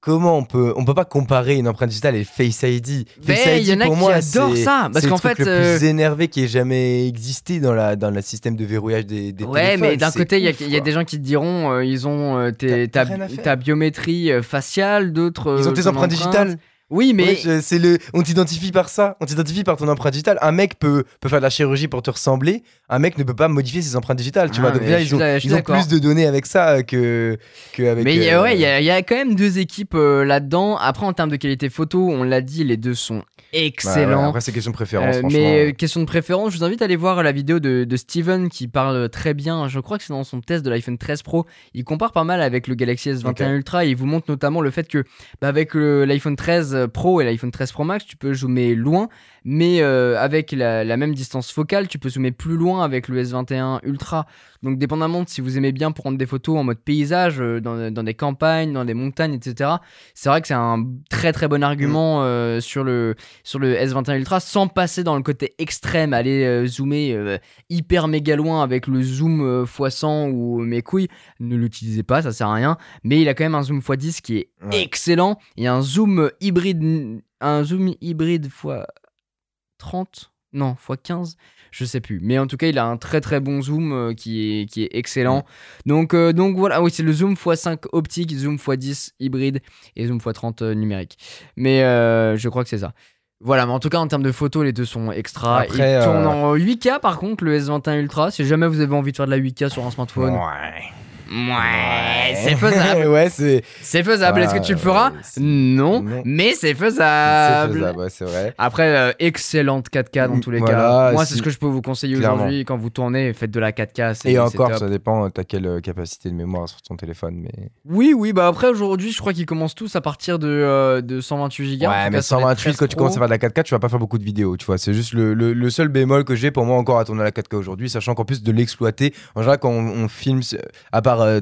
comment on peut on peut pas comparer une empreinte digitale et Face ID Mais Face il y en a pour qui moi, adorent c'est- ça, parce qu'en le truc fait, le euh, plus énervé qui ait jamais existé dans la dans le système de verrouillage des, des Ouais, téléphones. mais d'un côté, il y, a- y des gens qui te diront, euh, ils ont euh, tes- ta, biométrie euh, faciale, d'autres. Ils ont euh, tes empreintes empreinte. digitales. Oui, mais Ouais, c'est le, on t'identifie par ça. On t'identifie par ton empreinte digitale. Un mec peut, peut faire de la chirurgie pour te ressembler. Un mec ne peut pas modifier ses empreintes digitales. Tu Ah, vois. Donc là, ils ont, ils plus de données avec ça que, que avec. Mais il euh, ouais, il y, a- y a quand même deux équipes euh, là-dedans. Après, en termes de qualité photo, on l'a dit, les deux sont ouais, excellents. après, c'est question de préférence. Euh, mais euh, question de préférence, je vous invite à aller voir la vidéo de, de Steven qui parle très bien. Je crois que c'est dans son test de l'iPhone 13 Pro. Il compare pas mal avec le Galaxy S21 Ok. Ultra et il vous montre notamment le fait que bah, avec l'iPhone 13 Pro et l'iPhone 13 Pro Max, tu peux zoomer loin, mais euh, avec la, la même distance focale, tu peux zoomer plus loin avec le S21 Ultra. Donc dépendamment de si vous aimez bien prendre des photos en mode paysage, euh, dans, dans des campagnes, dans des montagnes, etc. C'est vrai que c'est un très très bon argument euh, sur le sur le S21 Ultra sans passer dans le côté extrême, aller zoomer hyper méga loin avec le zoom euh, x100 ou mes couilles. Ne l'utilisez pas, ça sert à rien. Mais il a quand même un zoom x10 qui est Ouais. excellent. Il y a un zoom hybride, un zoom hybride x 30, non x 15. Je sais plus, mais en tout cas, il a un très très bon zoom euh, qui, est, qui est excellent. Donc, euh, donc voilà, Ah oui, c'est le zoom x5 optique, zoom x10 hybride et zoom x30 euh, numérique. Mais je crois que c'est ça. Voilà, mais en tout cas, en termes de photos, les deux sont extra. Après, Il tourne en 8K par contre, le S21 Ultra. Si jamais vous avez envie de faire de la 8K sur un smartphone, Ouais. Ouais, c'est faisable. ouais, c'est. C'est faisable. Est-ce que tu le feras? C'est- non, non. mais c'est C'est faisable. faisable, ouais, c'est vrai. Après, euh, excellente 4K dans tous les Voilà, cas. Moi, c'est ce que je peux vous conseiller aujourd'hui. Quand vous tournez, faites de la 4K. c'est- Et c'est encore, top. ça dépend, t'as quelle euh, capacité de mémoire sur ton téléphone. Mais... Oui, oui, bah après, aujourd'hui, je crois qu'ils commencent tous à partir de, euh, de 128 Go. Ouais, mais cas, sur les 128, 13 quand tu commences à faire de la 4K, tu vas pas faire beaucoup de vidéos, tu vois. C'est juste le, le- le seul bémol que j'ai pour moi encore à tourner à la 4K aujourd'hui, sachant qu'en plus de l'exploiter, en général, quand on, on filme, c'est- à part euh,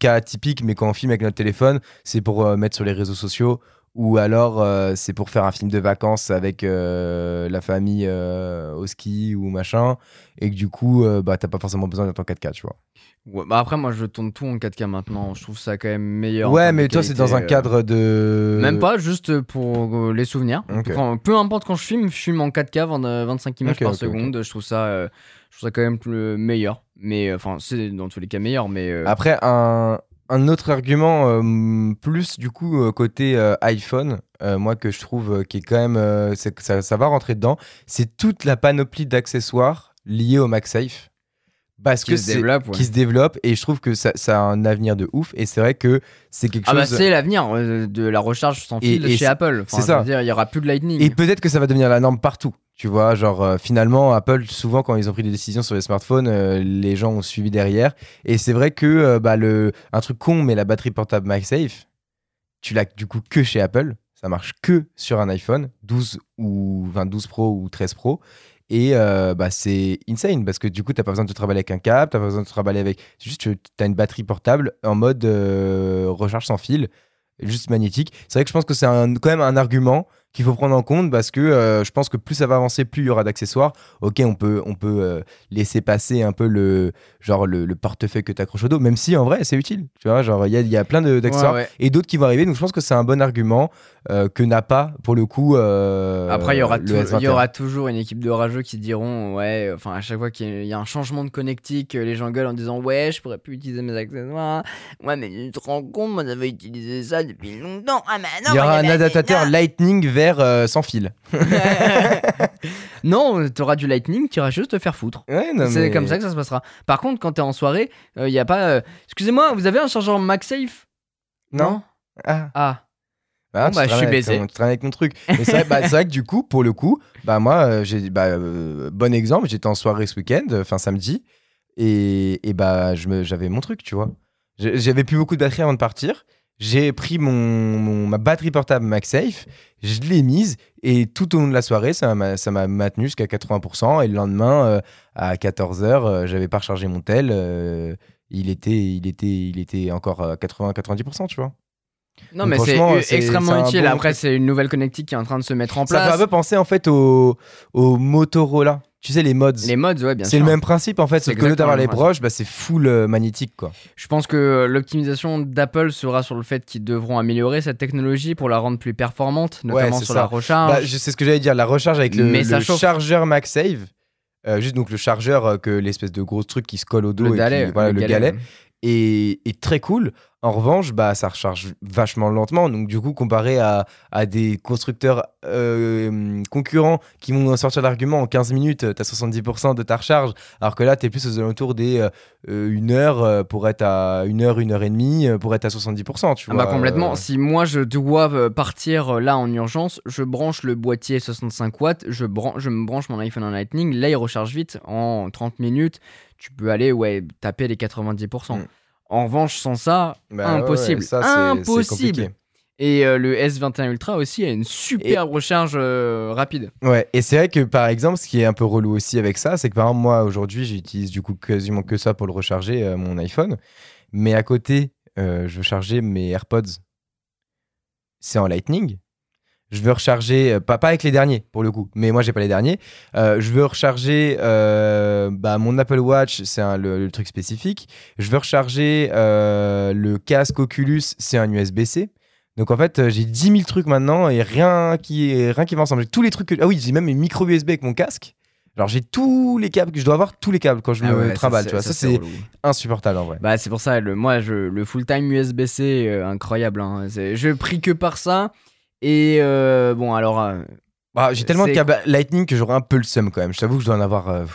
cas typique, mais quand on filme avec notre téléphone, c'est pour euh, mettre sur les réseaux sociaux ou alors euh, c'est pour faire un film de vacances avec euh, la famille euh, au ski ou machin, et que du coup, bah, t'as pas forcément besoin d'être en 4K, tu vois. Ouais, bah après, moi, je tourne tout en 4K maintenant. Je trouve ça quand même meilleur. Ouais, mais toi, c'est dans un cadre de. Même pas, juste pour les souvenirs. Quand- peu importe quand je filme, je filme en 4K, 20, euh, 25 images par seconde. Je trouve ça, je trouve ça quand même le meilleur. Mais euh, enfin, c'est dans tous les cas meilleur. Mais euh, Après, un, un autre argument, euh, plus du coup euh, côté euh, iPhone, moi que je trouve qui est quand même, ça, ça va rentrer dedans, c'est toute la panoplie d'accessoires liés au MagSafe. Parce qui que se développe. ouais. qui se développe et je trouve que ça, ça a un avenir de ouf et c'est vrai que c'est quelque Ah bah chose c'est l'avenir de la recharge sans fil et chez Apple. Enfin, c'est ça. dire, il y aura plus de Lightning. et peut-être que ça va devenir la norme partout tu vois genre euh, finalement Apple souvent quand ils ont pris des décisions sur les smartphones euh, les gens ont suivi derrière et c'est vrai que euh, bah, le un truc con mais la batterie portable MagSafe tu l'as du coup que chez Apple ça marche que sur un iPhone 12 ou 12 Pro ou 13 Pro. Et bah, c'est insane parce que du coup, tu n'as pas besoin de travailler avec un câble, tu pas besoin de travailler avec. Juste, tu as une batterie portable en mode recharge sans fil, juste magnétique. C'est vrai que je pense que c'est quand même un argument qu'il faut prendre en compte parce que euh, je pense que plus ça va avancer, plus il y aura d'accessoires. Ok, on peut, on peut euh, laisser passer un peu le, genre le, portefeuille que tu accroches au dos, même si en vrai c'est utile. Tu vois, genre il y a, y a, plein d'accessoires et d'autres qui vont arriver. Donc je pense que c'est un bon argument euh, que n'a pas pour le coup. Après, il y, aura il y aura toujours une équipe de rageux qui diront Ouais, enfin, à chaque fois qu'il y, a un changement de connectique, les gens gueulent en disant Ouais, je pourrais plus utiliser mes accessoires. Ouais, mais tu te rends compte, moi j'avais utilisé ça depuis longtemps. Ah, mais non, il y aura un adaptateur Lightning vers euh, sans fil. non, tu auras du lightning, tu iras juste te faire foutre. c'est comme ça que ça se passera. Par contre, quand tu es en soirée, il euh, y a pas. Euh, excusez-moi, vous avez un chargeur MagSafe? Non. Ah. ah. Bah, bah je suis baisé. Tu avec mon truc. c'est vrai, vrai, que du coup, pour le coup, bah moi, j'ai bah, bon exemple, j'étais en soirée ce week-end, fin samedi, et, et bah j'avais mon truc, tu vois. J'avais plus beaucoup de batterie avant de partir j'ai pris mon, ma batterie portable MagSafe, je l'ai mise et tout au long de la soirée, ça m'a, ça m'a maintenu jusqu'à 80%. Et le lendemain, euh, à 14h, euh, j'avais pas rechargé mon tel. Euh, il, était, il, était, il était encore à 80-90%, tu vois. Non, mais c'est, extrêmement utile. Après, c'est une nouvelle connectique qui est en train de se mettre en place. Ça fait un peu penser en fait au, au Motorola tu sais, les mods. Les mods, ouais, bien sûr. C'est le même principe en fait, sauf que lieu d'avoir les broches, bah, c'est full euh, magnétique quoi. Je pense que l'optimisation d'Apple sera sur le fait qu'ils devront améliorer cette technologie pour la rendre plus performante, notamment sur la recharge. Bah, c'est ce que j'allais dire, la recharge avec le, chargeur MagSafe. Euh, juste donc le chargeur, euh, que l'espèce de gros truc qui se colle au dos, le galet, voilà, le, galet, est, très cool. En revanche, bah, ça recharge vachement lentement. Donc, du coup, comparé à, à des constructeurs euh, concurrents qui vont sortir l'argument en 15 minutes, tu as 70% de ta recharge, alors que là, tu es plus aux alentours des euh, euh, une heure pour être à une heure, une heure et demie pour être à 70%. Tu ah bah complètement. Si moi, je dois partir là en urgence, je branche le boîtier 65 watts, je, je me branche mon iPhone en Lightning. Là, il recharge vite en 30 minutes. Tu peux aller ouais, taper les 90%. En revanche, sans ça, bah impossible. ça, impossible. Et euh, le S21 Ultra aussi a une super recharge euh, rapide. Ouais, et c'est vrai que par exemple, ce qui est un peu relou aussi avec ça, c'est que par exemple, moi aujourd'hui, j'utilise du coup quasiment que ça pour le recharger, euh, mon iPhone. Mais à côté, je veux charger mes AirPods. C'est en Lightning je veux recharger, euh, pas, pas avec les derniers pour le coup, mais moi j'ai pas les derniers. Euh, je veux recharger euh, bah, mon Apple Watch, c'est le, truc spécifique. Je veux recharger le casque Oculus, c'est un USB-C. Donc en fait, j'ai 10 000 trucs maintenant et rien qui, rien qui va ensemble. J'ai tous les trucs. Ah oui, j'ai même mes micro USB avec mon casque. Alors j'ai tous les câbles, je dois avoir tous les câbles quand je ah me travaille, tu vois. Ça, c'est insupportable en vrai. Bah c'est pour ça, le, moi je, le full time USB-C, incroyable. Hein. Je prie que par ça. Et euh, bon, alors. Euh, bah, j'ai tellement de câbles Lightning que j'aurais un peu le seum quand même. Je t'avoue que je dois en avoir euh,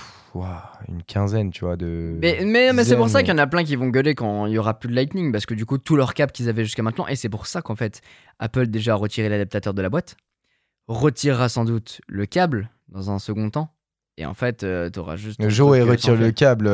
une quinzaine, tu vois. De mais, mais, c'est pour ça qu'il y en a plein qui vont gueuler quand il y aura plus de Lightning. Parce que du coup, tous leurs câbles qu'ils avaient jusqu'à maintenant. Et c'est pour ça qu'en fait, Apple déjà a retiré l'adaptateur de la boîte. Retirera sans doute le câble dans un second temps. Et en fait, tu auras juste. Le jour où il retire le câble.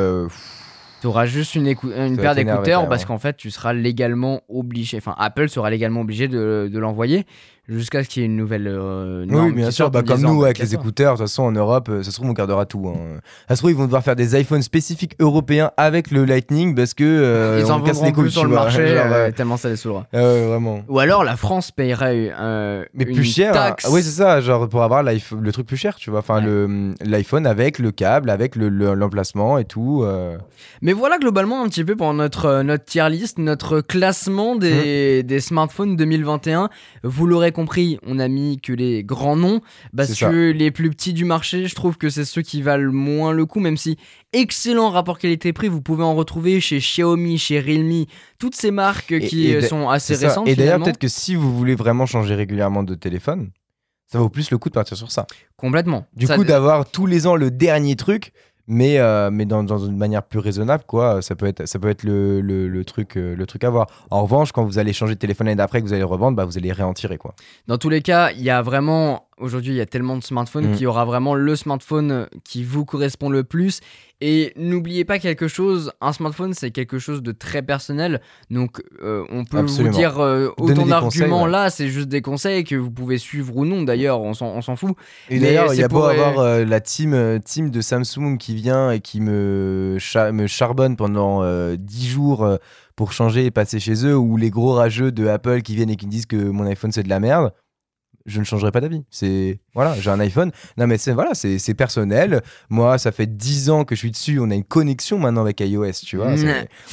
Tu auras juste une, une paire d'écouteurs parce qu'en fait, tu seras légalement obligé. Enfin, Apple sera légalement obligé de, de l'envoyer jusqu'à ce qu'il y ait une nouvelle euh, Oui, bien sûr, bah, comme nous avec les écouteurs, de toute façon en Europe, euh, ça se trouve on gardera tout. Hein. Ça se trouve ils vont devoir faire des iPhones spécifiques européens avec le Lightning parce que euh, ils en casse les couilles sur le marché tellement ça les saoulera. vraiment. Ou alors la France paierait mais plus cher. Taxe. Ah oui, c'est ça, genre pour avoir le truc plus cher, tu vois, enfin le l'iPhone avec le câble, avec l'emplacement et tout. Mais voilà globalement un petit peu pour notre notre tier list, notre classement des, mmh. des smartphones 2021. Vous l'aurez compris, on a mis que les grands noms, parce que les plus petits du marché, je trouve que c'est ceux qui valent moins le coup, même si excellent rapport qualité-prix, vous pouvez en retrouver chez Xiaomi, chez Realme, toutes ces marques qui sont assez récentes. Et d'ailleurs, peut-être que si vous voulez vraiment changer régulièrement de téléphone, ça vaut plus le coup de partir sur ça. Complètement. Du coup, d'avoir tous les ans le dernier truc, mais, euh, mais dans, dans, une manière plus raisonnable, quoi. Ça peut être, ça peut être le, le, truc, euh, le truc à voir. En revanche, quand vous allez changer de téléphone l'année d'après que vous allez revendre, bah, vous allez réen tirer, quoi. Dans tous les cas, il y a vraiment aujourd'hui il y a tellement de smartphones Mm. qu'il y aura vraiment le smartphone qui vous correspond le plus. Et n'oubliez pas quelque chose, un smartphone c'est quelque chose de très personnel, donc euh, on peut Absolument. vous dire euh, autant d'arguments ouais. là, c'est juste des conseils que vous pouvez suivre ou non d'ailleurs, on s'en on s'en fout. Et d'ailleurs, il y a beau euh, avoir euh, la team, euh, team de Samsung qui vient et qui me, cha- me charbonne pendant euh, 10 jours pour changer et passer chez eux, ou les gros rageux de Apple qui viennent et qui me disent que mon iPhone c'est de la merde. Je ne changerai pas d'avis. C'est voilà, j'ai un iPhone. Non mais c'est voilà, c'est personnel. Moi, ça fait 10 ans que je suis dessus. On a une connexion maintenant avec iOS, tu vois.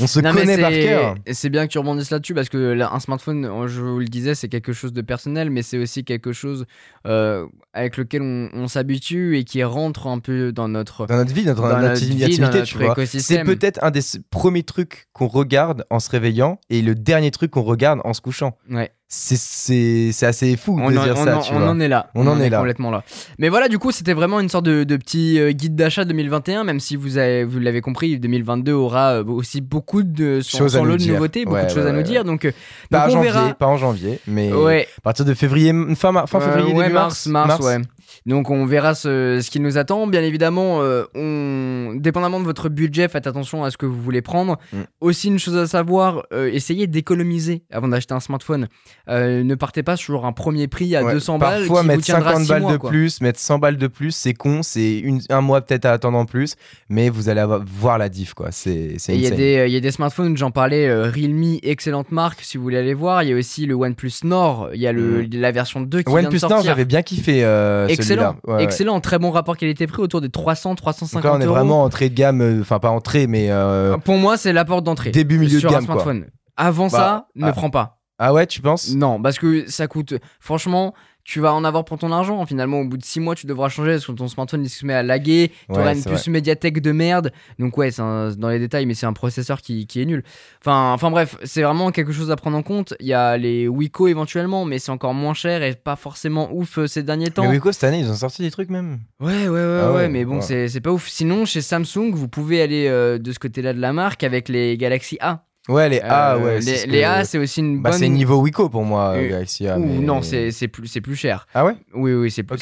On se Non, connaît par cœur. et C'est bien que tu rebondisses là-dessus parce que là, un smartphone, euh, je vous le disais, c'est quelque chose de personnel, mais c'est aussi quelque chose euh, avec lequel on, on s'habitue et qui rentre un peu dans notre, Dans notre vie, dans, dans notre, notre vie, intimité, dans tu notre vois. C'est peut-être un des premiers trucs qu'on regarde en se réveillant et le dernier truc qu'on regarde en se couchant. Ouais. C'est- assez fou On, de en, dire on ça, en- tu on vois. en est là. On en est là. complètement là. Mais voilà, du coup, c'était vraiment une sorte de, de petit euh, guide d'achat 2021, même si vous avez, vous l'avez compris, 2022 aura euh, aussi beaucoup de son, Choses son lot de nouveautés, beaucoup Ouais, de choses ouais, à nous ouais, dire. Donc, euh, Pas, donc en on janvier, verra. pas en janvier, mais à partir de février, fin, fin février, début mars, mars, ouais. Donc on verra ce, ce qui nous attend. Bien évidemment, euh, on, dépendamment de votre budget, faites attention à ce que vous voulez prendre. Mm. Aussi une chose à savoir, euh, essayez d'économiser avant d'acheter un smartphone. Euh, ne partez pas sur un premier prix à Ouais. 200 balles Parfois, mettre tiendra 50 six balles mois, de quoi. plus, mettre 100 balles de plus, c'est con. C'est un mois peut-être à attendre en plus, mais vous allez avoir- voir la diff, quoi. C'est il y, y a des smartphones, j'en parlais, Realme, excellente marque si vous voulez aller voir. Il y a aussi le OnePlus Nord, il y a le, la version 2 qui OnePlus. Nord, j'avais bien kiffé. euh, Excellent. Ouais, excellent, très bon rapport qualité-prix autour des 300, 350 Donc là, on est euros. vraiment entrée de gamme, euh, enfin pas entrée, mais euh, Pour moi, c'est la porte d'entrée. début milieu sur de un gamme, quoi. smartphone. Avant Bah, ça, ne ah. prends pas. Ah ouais, tu penses? Non, parce que ça coûte. Franchement, tu vas en avoir pour ton argent. Finalement, au bout de 6 mois, tu devras changer parce que ton smartphone il se met à laguer. Tu auras une puce médiathèque de merde. Donc, ouais, c'est dans les détails, mais c'est un processeur qui, qui est nul. Enfin, enfin bref, c'est vraiment quelque chose à prendre en compte. Il y a les Wiko éventuellement, mais c'est encore moins cher et pas forcément ouf euh, ces derniers temps. Mais Wiko, cette année, ils ont sorti des trucs même. Ouais, ouais, ouais, Ah ouais, ouais, mais bon, ouais. c'est pas ouf. Sinon, chez Samsung, vous pouvez aller euh, de ce côté-là de la marque avec les Galaxy A. Ouais, les A, Euh, ouais. les, ce les que- A, c'est aussi une Bah, bonne. c'est niveau Wiko pour moi, Euh, Galaxy A. Ouh, mais- Non, c'est plus, plus cher. Ah ouais? Oui, oui, c'est plus,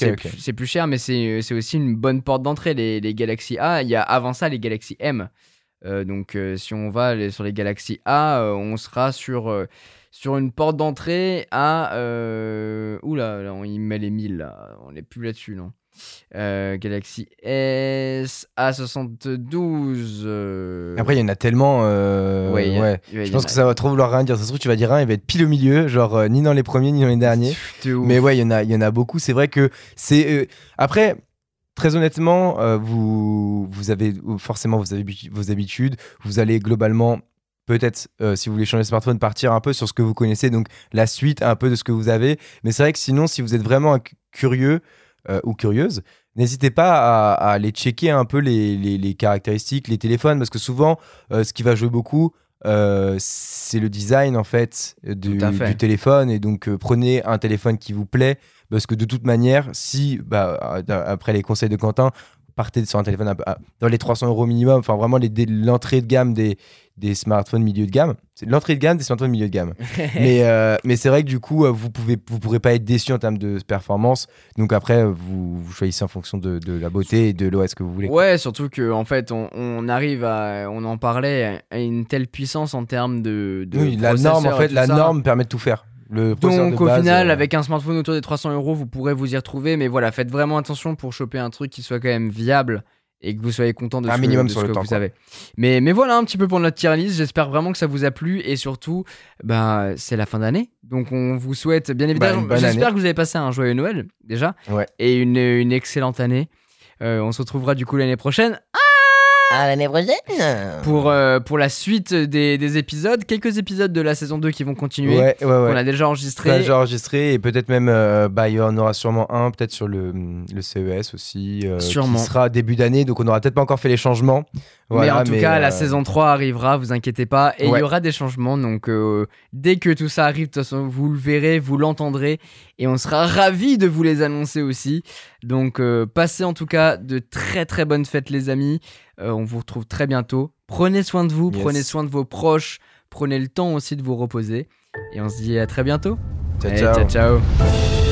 cher, mais c'est c'est aussi une bonne porte d'entrée, les, les Galaxy A. Il y a avant ça les Galaxy M. Euh, donc, euh, si on va sur les Galaxy A, euh, on sera sur, euh, sur une porte d'entrée à. Euh... Oula, là, on y met les 1000, là. On n'est plus là-dessus, non? Euh, Galaxy S A72. euh, Après, il y en a tellement. euh, ouais, a- Je en pense a- que ça va trop vouloir rien dire. Ça se trouve, tu vas dire un, il va être pile au milieu, genre euh, ni dans les premiers ni dans les derniers. Mais ouais, il y en a, il y en a beaucoup. C'est vrai que c'est. euh, Après, très honnêtement, vous, vous avez forcément vos, habitu- vos habitudes. Vous allez globalement, peut-être, euh, si vous voulez changer de smartphone, partir un peu sur ce que vous connaissez, donc la suite un peu de ce que vous avez. Mais c'est vrai que sinon, si vous êtes vraiment curieux euh, ou curieuse, n'hésitez pas à, à aller checker un peu les, les- les caractéristiques, les téléphones, parce que souvent, euh, ce qui va jouer beaucoup, euh, c'est le design en fait du, fait. téléphone et donc euh, prenez un téléphone qui vous plaît parce que de toute manière si bah, après les conseils de Quentin partez sur un téléphone dans les 300 euros minimum enfin vraiment l'entrée de gamme des, des smartphones milieu de gamme c'est l'entrée de gamme des smartphones milieu de gamme mais euh, mais c'est vrai que du coup euh, vous pouvez vous pourrez pas être déçu en termes de performance donc après vous, vous choisissez en fonction de, de la beauté et de l'OS que vous voulez Ouais, surtout que en fait, on, on arrive à, on en parlait, à une telle puissance en termes de. de oui la norme en fait la ça. norme permet de tout faire le Donc au base, final, euh, avec un smartphone autour des 300 euros, vous pourrez vous y retrouver. Mais voilà, faites vraiment attention pour choper un truc qui soit quand même viable et que vous soyez content de Un ce, minimum que, de sur ce le que temps, vous quoi. avez. Mais, mais voilà un petit peu pour notre tier list. J'espère vraiment que ça vous a plu et surtout, bah, c'est la fin d'année. Donc on vous souhaite bien évidemment. Bah, J'espère que vous avez passé un joyeux Noël déjà Ouais. et une, une excellente année. Euh, on se retrouvera du coup l'année prochaine À l'année prochaine pour, euh, pour la suite des, des épisodes. Quelques épisodes de la saison 2 qui vont continuer. ouais ouais ouais qu'on a déjà enregistré. Pas déjà enregistré et peut-être même euh, bah, il y en aura sûrement un peut-être sur le, le CES aussi euh, Sûrement. qui sera début d'année donc on n'aura peut-être pas encore fait les changements Voilà, mais en tout cas, la euh, saison 3 arrivera, vous inquiétez pas, et il Ouais. y aura des changements. Donc, euh, dès que tout ça arrive, de toute façon, vous le verrez, vous l'entendrez, et on sera ravis de vous les annoncer aussi. Donc, euh, passez en tout cas de très très bonnes fêtes, les amis. On vous retrouve très bientôt. Prenez soin de vous, Yes. prenez soin de vos proches, prenez le temps aussi de vous reposer, et on se dit à très bientôt. ciao, Allez, ciao. ciao. ciao.